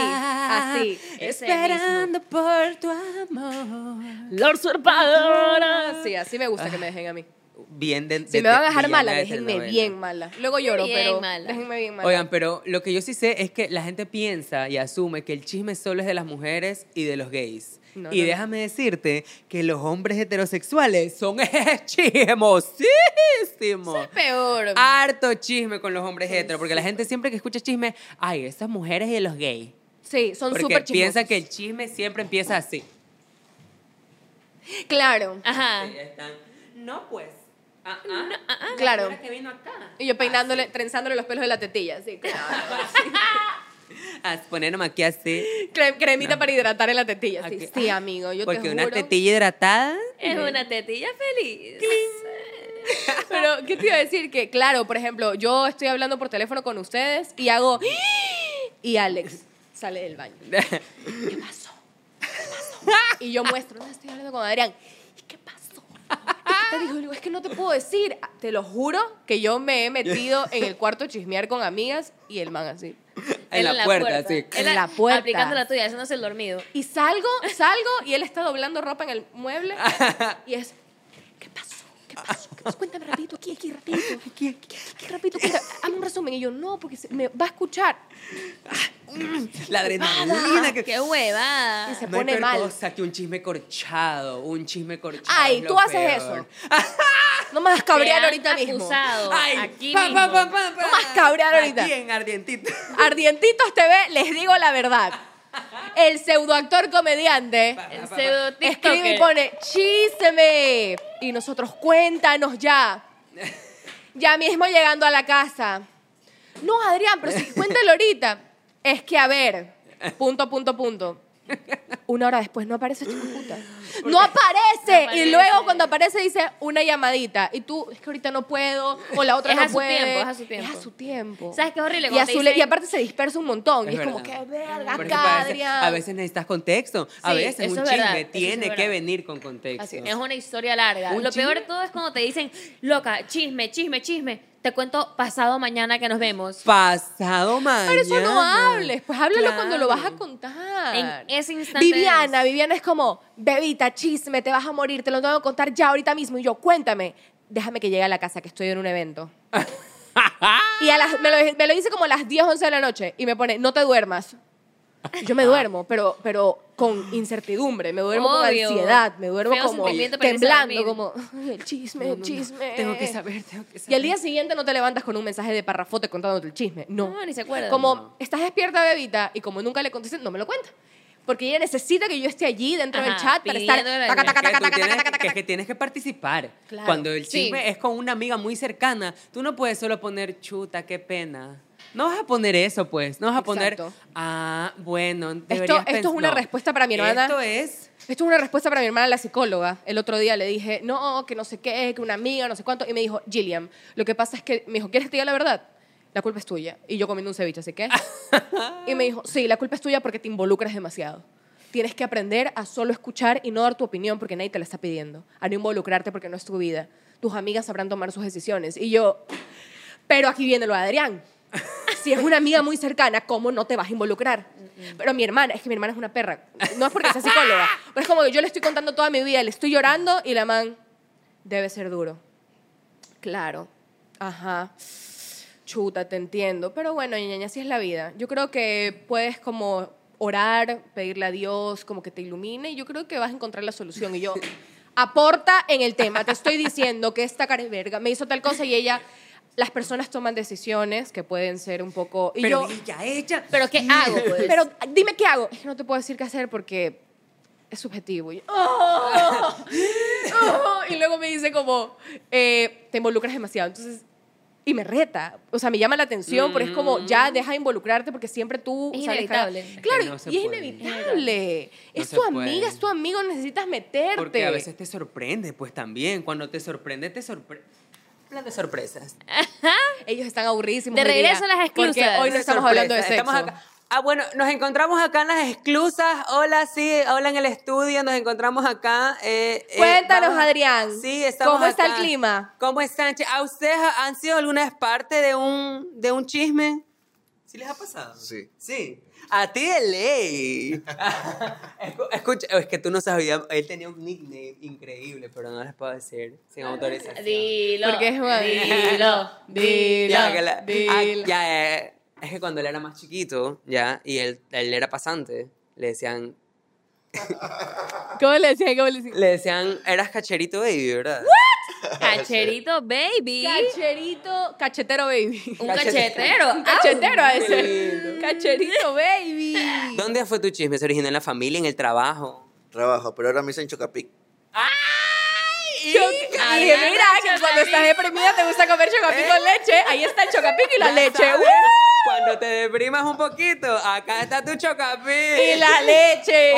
así, Esperando por tu amor. La usurpadora. Sí, así me gusta que me dejen a mí. Bien de, Si de- me van a de dejar mala, déjenme bien mala. Luego lloro, Bien pero mala. déjenme bien mala. Oigan, pero lo que yo sí sé es que la gente piensa y asume que el chisme solo es de las mujeres y de los gays. No, y no, déjame decirte que los hombres heterosexuales son chismosísimos. Peor. Harto chisme con los hombres heteros, porque la gente siempre que escucha chisme, ay, esas mujeres y los gays. sí, son súper piensa chismosos. que el chisme siempre empieza así. Claro. Ajá. Sí, están, no pues. Ah, ah, Claro. que vino acá. Y yo peinándole, trenzándole los pelos de la tetilla, sí, claro. A ponernos aquí así. Cre- cremita para hidratar en la tetilla. Sí, sí, amigo, yo Porque te una juro. tetilla hidratada. Es una tetilla feliz. Pero, ¿qué te iba a decir? Que, claro, por ejemplo, yo estoy hablando por teléfono con ustedes y hago... Y Alex sale del baño. ¿Qué pasó? ¿Qué pasó? Y yo muestro, no, estoy hablando con Adrián. ¿Y qué pasó? ¿Y qué te digo, es que no te puedo decir. Te lo juro que yo me he metido en el cuarto a chismear con amigas y el man así. En la puerta, sí. En Él la puerta. Aplicando la tuya, haciéndose el dormido. Y salgo, salgo y él está doblando ropa en el mueble y es. ¿Qué pasó? ¿Qué pasó? Cuéntame rapidito, aquí, aquí, rapidito. Aquí, aquí, aquí, rapidito. Hazme un resumen. Y yo, no, porque se- me va a escuchar. La adrenalina que ¡Qué huevada! Y se no hay pone peor mal. cosa que un chisme corchado, un chisme corchado. Ay, es tú haces peor. eso. No me vas a cabrear ahorita mismo. Ay, aquí pa, mismo. pa, pa, pa, pa. No más cabrear ahorita. Aquí en Ardientito. Ardientitos TV, les digo la verdad. El pseudoactor comediante El pseudo escribe y pone, chíseme. Y nosotros, cuéntanos ya. Ya mismo llegando a la casa. No, Adrián, pero si cuéntalo ahorita. Es que, a ver, punto, punto, punto. Una hora después no aparece puta. No aparece. No Y luego cuando aparece dice una llamadita. Y tú, es que ahorita no puedo. O la otra Es no a su puede. tiempo, es a su tiempo. Es a su tiempo. ¿Sabes qué es horrible? Y, Azule- y aparte se dispersa un montón. y Es es como, qué verga, acá, a veces-. A necesitas contexto. A Sí, veces un es chisme verdad, es tiene que venir con contexto. Así Es una historia larga. Un Lo peor de todo es cuando te dicen, loca, chisme, chisme, chisme. Te cuento pasado mañana que nos vemos. Pasado mañana. Pero eso no hables, pues háblalo cuando lo vas a contar. En ese instante. Viviana, Viviana es como, bebita, chisme, te vas a morir, te lo tengo que contar ya ahorita mismo. Y yo, cuéntame, déjame que llegue a la casa, que estoy en un evento. y a las, me, lo, me lo dice como a las 10, 11 de la noche y me pone, no te duermas. Yo me duermo, pero, pero con incertidumbre, me duermo con Obvio. ansiedad, me duermo Feo como temblando, como, "Ay, el chisme, No, el no, no. chisme. Tengo que saber, tengo que saber. Y al día siguiente no te levantas con un mensaje de parrafote contándote el chisme. No. No, ni se acuerda. Como, estás despierta, bebita, y como nunca le contesté, no me lo cuenta. Porque ella necesita que yo esté allí dentro del Ajá, chat para estar... taca, taca, Es que taca, taca, tienes taca, que- taca, es que tienes que participar. Claro. Cuando el Sí. chisme es con una amiga muy cercana, tú no puedes solo poner chuta, qué pena. No vas a poner eso, pues. No vas a poner, Exacto. ah, bueno, Esto, esto es una no. respuesta para mi hermana. Esto es... Esto es una respuesta para mi hermana, la psicóloga. El otro día le dije, no, que no sé qué, que una amiga, no sé cuánto. Y me dijo, Gillian, lo que pasa es que, me dijo, ¿quieres que te diga la verdad? La culpa es tuya. Y yo comiendo un ceviche, ¿así que? y me dijo, sí, la culpa es tuya porque te involucras demasiado. Tienes que aprender a solo escuchar y no dar tu opinión porque nadie te la está pidiendo. A no involucrarte porque no es tu vida. Tus amigas sabrán tomar sus decisiones. Y yo, pero aquí viene lo de Adrián. Si es una amiga muy cercana, ¿cómo no te vas a involucrar? Pero mi hermana, es que mi hermana es una perra. No es porque sea psicóloga, pero es como que yo le estoy contando toda mi vida, le estoy llorando y la man, debe ser duro. Claro, ajá. Chuta, te entiendo. Pero bueno, ñaña, así es la vida. Yo creo que puedes como orar, pedirle a Dios, como que te ilumine, y yo creo que vas a encontrar la solución. Y yo, aporta en el tema. Te estoy diciendo que esta cara es verga me hizo tal cosa y ella... Las personas toman decisiones que pueden ser un poco... Y Pero yo, ella, ella... ¿Pero qué hago, pues? pero dime qué hago. No te puedo decir qué hacer porque es subjetivo. Y, yo, "Oh, oh", y luego me dice como, eh, te involucras demasiado. Entonces, y me reta. O sea, me llama la atención, pero es como, ya deja de involucrarte porque siempre tú... Es inevitable. Es que Claro, no se y es puede. inevitable. No es tu puede. amiga, es tu amigo, necesitas meterte. Porque a veces te sorprende, pues también. Cuando te sorprende, te sorprende. Plan de sorpresas. Ellos están aburridísimos. De regreso a las Porque exclusas. hoy no estamos hablando de sexo. Estamos acá. Ah, bueno, nos encontramos acá en las exclusas. Hola, sí, hola en el estudio. Nos encontramos acá. eh, eh, Cuéntanos, Adrián. Sí, estamos ¿Cómo está acá. el clima? ¿Cómo están? ¿A ustedes ha- han sido alguna vez parte de un, de un chisme? ¿Sí les ha pasado? Sí. Sí. A ti de ley. Escu- Escucha, es que tú no sabías, él tenía un nickname increíble, pero no les puedo decir sin autorización. Dilo. Porque es Dilo. Dilo. Ya, que la- ah, dilo. ya, eh, es que cuando él era más chiquito, ya, y él, él era pasante, le decían, ¿Cómo le decían? ¿Cómo le decían? le decían, eras cacherito baby, ¿verdad? Cacherito, baby. Cacherito, cachetero baby. Un cachetero. Un cachetero a ese. Cacherito baby. ¿Dónde fue tu chisme? ¿Se originó en la familia, en el trabajo? Trabajo, pero ahora me dicen Chocapic. Yo, y dije, mira, que cuando estás deprimida te gusta comer chocapic con leche. Ahí está el chocapic y la Ya leche. ¡Uh! Cuando te deprimas un poquito, acá está tu chocapic. Y la leche.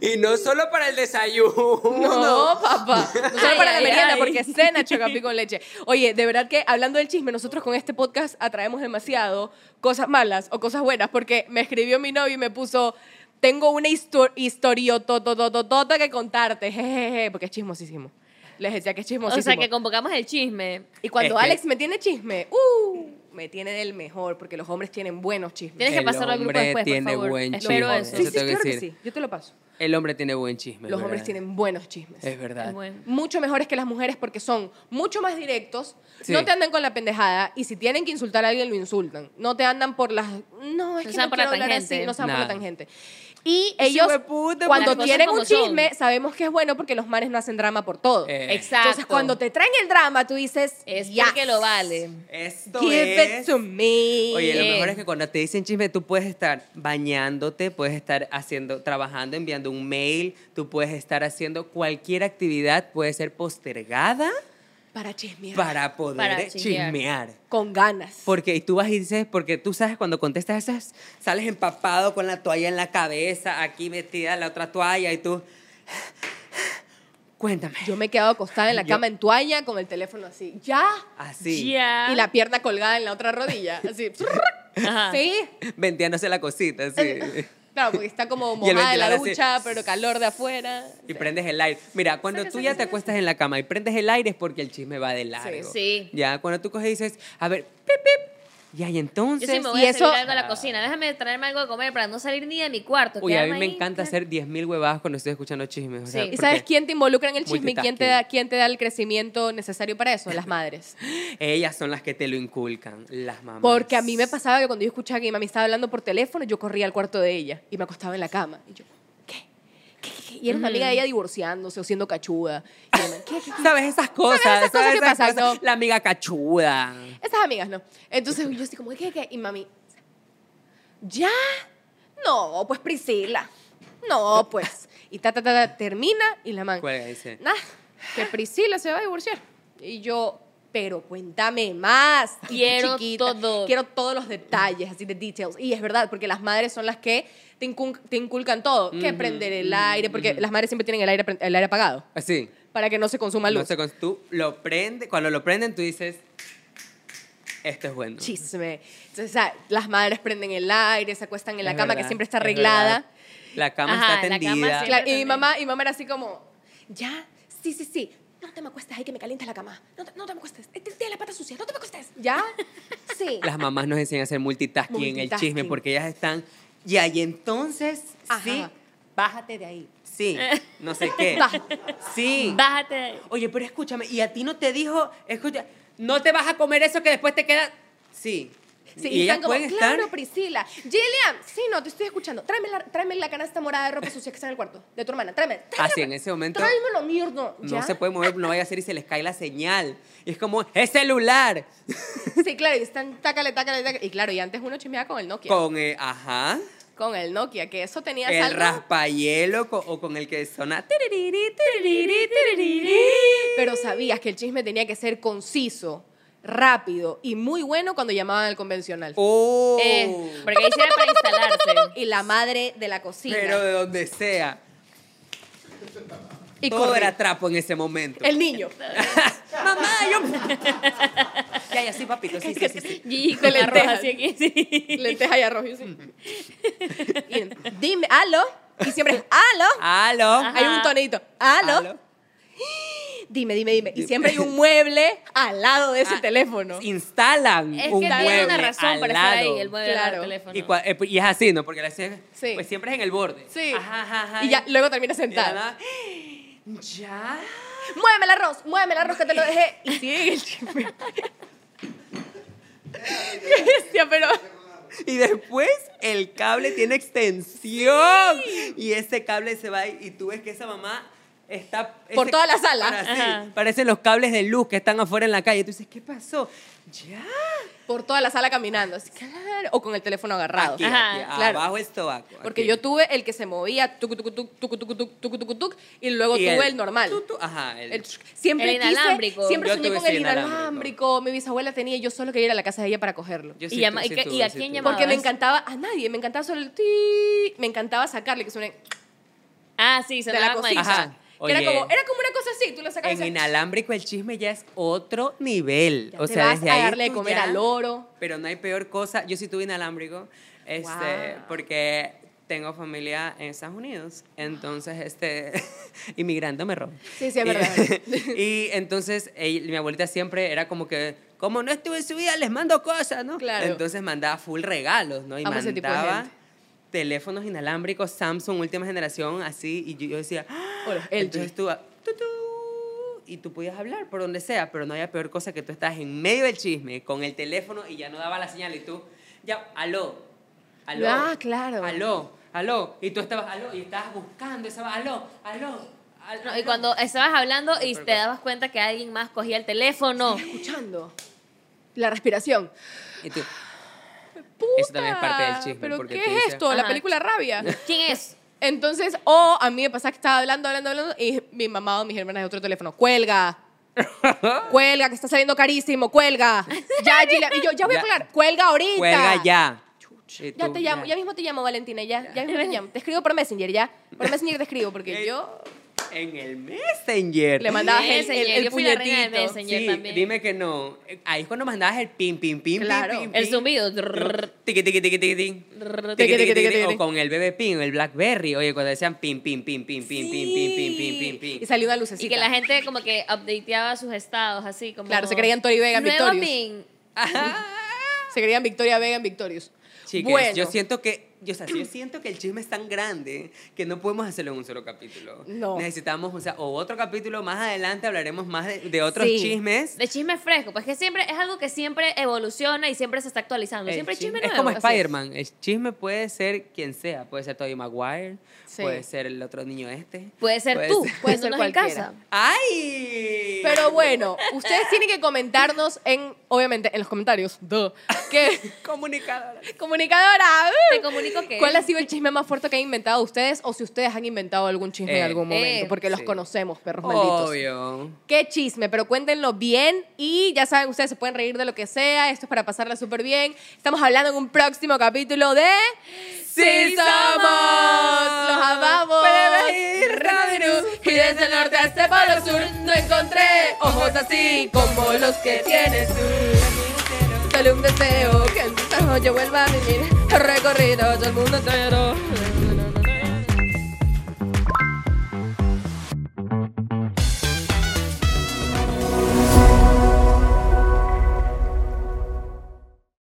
Y no solo para el desayuno. No, papá. No solo Ay, para la merienda, ay. porque cena chocapi con leche. Oye, de verdad que hablando del chisme, nosotros con este podcast atraemos demasiado cosas malas o cosas buenas, porque me escribió mi novio y me puso. Tengo una histo- historiototototota que contarte, jejeje, porque es chismosísimo. Les decía que es chismosísimo. O sea, que convocamos el chisme. y cuando Es que- Alex me tiene chisme, uh, me tiene del mejor, porque los hombres tienen buenos chismes. Tienes que El pasarlo al grupo hombre después, por tiene favor. buen Espero chisme. eso. Sí, Eso sí, tengo que claro que decir. sí. Yo te lo paso. El hombre tiene buen chisme. Los es hombres verdad. tienen buenos chismes. Es verdad. Es bueno. mucho mejores que las mujeres porque son mucho más directos, Sí. no te andan con la pendejada y si tienen que insultar a alguien lo insultan. No te andan por las no, es No que no por la quiero hablar tangente. así, no se van por la tangente. Y ellos hueputa, cuando como un chisme, son. sabemos que es bueno porque los manes no hacen drama por todo. Eh, Exacto. Entonces cuando te traen el drama, tú dices, Es "Yes, porque lo vale. Esto Give es... it to me. Oye, lo Eh. mejor es que cuando te dicen chisme, tú puedes estar bañándote, puedes estar haciendo, trabajando, enviando un mail, tú puedes estar haciendo cualquier actividad, puede ser postergada para chismear para poder Para chismear. chismear. con ganas. Porque y tú vas y dices, porque tú sabes cuando contestas esas, sales empapado con la toalla en la cabeza, aquí metida la otra toalla y tú, cuéntame. Yo me he quedado acostada en la Yo- cama en toalla con el teléfono así. Ya. Así, Ya. Y la pierna colgada en la otra rodilla. Así. Ajá. Sí. venteándose la cosita, así. Claro, porque está como mojada de la ducha, pero calor de afuera. Y prendes el aire. Mira, cuando tú ya te acuestas en la cama y prendes el aire es porque el chisme va de largo. Sí. Ya, cuando tú coges y dices, a ver, pip, pip. Y Yo entonces. sí me voy y a eso- servir algo a la cocina. Déjame traerme algo de comer para no salir ni de mi cuarto. Uy, a mí me ahí. encanta hacer 10.000 huevadas cuando estoy escuchando chismes. o sea, Sí. ¿Y sabes quién te involucra en el chisme y quién te, da, quién te da el crecimiento necesario para eso? Las madres. Ellas son las que te lo inculcan, las mamás. Porque a mí me pasaba que cuando yo escuchaba que mi mami estaba hablando por teléfono, yo corría al cuarto de ella y me acostaba en la cama. Y yo, Y era una amiga de ella divorciándose o siendo cachuda. Y ¿qué? qué? ¿Sabes esas cosas? ¿Sabes esas cosas que esas pasan? cosas? La amiga cachuda. Esas amigas, no. Entonces yo así como, ¿qué, qué? Y mami, ¿ya? No, pues Priscila. No, pues. Y ta, ta, ta, ta, termina y la man. Cuelga, dice. Nah, que Priscila se va a divorciar. Y yo, pero cuéntame más. Quiero chiquita, todo. Quiero todos los detalles, así de details. Y es verdad, porque las madres son las que te, incun- te inculcan todo. Que prender el aire, porque las madres siempre tienen el aire, el aire apagado Así. para que no se consuma luz. No tú lo prendes, cuando lo prenden, tú dices, esto es bueno. chisme. Entonces, o sea, las madres prenden el aire, se acuestan en la cama que siempre está es arreglada. La cama Ajá, está cama tendida. Claro, y mi mamá, y mamá era así como, ya, sí, sí, sí, no te me acuestes ahí que me calientas la cama. No te, no te me acuestes, Eh, tienes la pata sucia, no te me acuestes. ¿Ya? Sí. Las mamás nos enseñan a hacer multitasking, en el Multitasking. chisme porque ellas están. Y ahí entonces, Ajá. sí, bájate de ahí. Sí, no sé qué. Sí. Bájate de ahí. Oye, pero escúchame, ¿y a ti no te dijo, escucha, no te vas a comer eso que después te queda? Sí. Sí, y están como, claro, estar. Priscila. Gillian, sí, no, te estoy escuchando. Tráeme la, tráeme la canasta morada de ropa sucia que está en el cuarto de tu hermana. Tráeme. tráeme Así, en ese momento Tráemelo, mierda. no ¿Ya? se puede mover, no vaya a hacer y se les cae la señal. Y es como, ¡es celular! Sí, claro, y están tácale, tácale, tácale. Y claro, y antes uno chismeaba con el Nokia. Con, eh, ajá, Con el Nokia, que eso tenía el algo- raspayelo co- o con el que tiririri. Pero sabías que el chisme tenía que ser conciso, rápido y muy bueno cuando llamaban al convencional. ¡Oh! Eh, porque ahí sirve para instalarse. Y la madre de la cocina. Pero de donde sea. y Todo era trapo en ese momento. El niño. Mamá, yo. ya, ya, sí, papito, sí, sí, sí. sí. Y con la roja así aquí, sí. Lenteja y arroz. y sí. Y, dime, aló. Y siempre es, aló. ¡Aló! Hay un tonito. Aló. ¿Aló? Dime, dime, dime. Y siempre hay un mueble al lado de ese Ah, teléfono. Instalan Es un que mueble tiene una razón al para estar ahí, lado. el mueble Claro. del teléfono. Y, eh, y es así, ¿no? Porque la Sí. pues siempre es en el borde. Sí. Ajá, ajá, ajá. Y ya luego termina sentada. ¿Ya? Muéveme el arroz, muéveme el arroz que te lo dejé. Y sigue el chisme. Pero. Y después el cable tiene extensión. Y ese cable se va y tú ves que esa mamá está... Por ese- toda la sala. para- sí, parecen los cables de luz que están afuera en la calle. Tú dices, ¿qué pasó? Ya. por toda la sala caminando, así, claro, o con el teléfono agarrado. Aquí, Ajá, aquí, claro. abajo el sobaco. Porque aquí. yo tuve el que se movía, tuc, tuc, tucu, tuc, y luego Y tuve el, normal. tu, tu, ajá, el, El- siempre El quise- inalámbrico. siempre Yo soñé tuve con el inalámbrico. inalámbrico. Mi bisabuela tenía y yo solo quería ir a la casa de ella para cogerlo. yo Y llama- y sí a quién tuve. llamabas? Porque me encantaba a nadie, me encantaba solo el ti, me encantaba sacarle que suene Ah, sí, se de la cosita. Ajá. Que Era Oye. como, era como una cosa así, tú lo sacabas En inalámbrico el chisme ya es otro nivel. ya o te sea, vas desde a ahí darle de comer ya- al loro. Pero no hay peor cosa. Yo sí tuve inalámbrico, este, Wow. porque tengo familia en Estados Unidos. Entonces, este, inmigrando me robo. Sí, sí, es verdad. y entonces, ella- mi abuelita siempre era como que, como no estuve en su vida, les mando cosas, ¿no? Claro. Entonces mandaba full regalos, ¿no? Y Amo mandaba. Teléfonos inalámbricos Samsung última generación, así, y yo, yo decía, ¡Ah! LG. entonces tú, tú, tú, y tú podías hablar por donde sea, pero no había peor cosa que tú estás en medio del chisme con el teléfono y ya no daba la señal y tú, ya, aló, aló. Ah, claro. Aló, aló. Y tú estabas, aló, y estabas buscando, estaba, aló, aló. aló, No, y cuando estabas hablando y te cosa. dabas cuenta que alguien más cogía el teléfono. escuchando la respiración. Y tú, Puta, Eso también es parte del chisme, ¿Pero porque qué es dices- esto? La Ajá. película Rabia. ¿Quién es? Entonces, o a mí me pasaba que estaba hablando, hablando, hablando, y mi mamá o mis hermanas de otro teléfono, cuelga. cuelga, que está saliendo carísimo, cuelga. Ya, Gila, y yo, ya voy a Ya. colgar, cuelga ahorita. cuelga ya. Y Ya tú, te llamo, ya mismo te llamo, Valentina, ya, ya mismo te llamo. Te escribo por Messenger, ya. Por Messenger te escribo, porque yo En el Messenger. le mandaba el, el, Messenger, el yo fui la reina de puñetito. Messenger. Sí, también. dime que no. Ahí es cuando mandabas el pim, pim, pim, Claro. pim, pim, El zumbido. Tiqui, tiqui, tiqui, tiqui, O con el bebé pin, el Blackberry. Oye, cuando decían pim, pim, pim, pim, pim, pim, pim, pim, pim, pim, pim. Y salió una lucecita. Y que la gente como que updateaba sus estados, así como... Claro, se creían Tori Vega en Victorious. Se creían Victoria Vega en Victorious. Chicas, bueno, yo siento que, yo, o sea, yo siento que el chisme es tan grande que no podemos hacerlo en un solo capítulo. No. Necesitamos, o sea, o otro capítulo más adelante hablaremos más de, de otros Sí. chismes. De chisme fresco, pues que siempre es algo que siempre evoluciona y siempre se está actualizando. El Siempre chisme es nuevo. como Así Spider-Man. El chisme puede ser quien sea. Puede ser Tobey Maguire, Sí. puede ser el otro niño este. Puede ser Puede tú, ser- Puede ser viéndonos en cualquiera. casa. ¡Ay! Pero bueno, ustedes tienen que comentarnos en, obviamente, en los comentarios, duh, que Comunicadora. comunicadora, Te uh, comunico que... ¿cuál ha sido el chisme más fuerte que han inventado ustedes o si ustedes han inventado algún chisme en Eh, algún momento? eh, Porque los conocemos, perros malditos. Obvio. Qué chisme, pero cuéntenlo bien y ya saben, ustedes se pueden reír de lo que sea, esto es para pasarla súper bien. Estamos hablando en un próximo capítulo de ¡Sí somos! ¡Los amamos! Y desde el norte hasta el polo sur no encontré ojos así como los que tienes tú. Solo un deseo que en esta noche vuelva a vivir recorrido del mundo entero.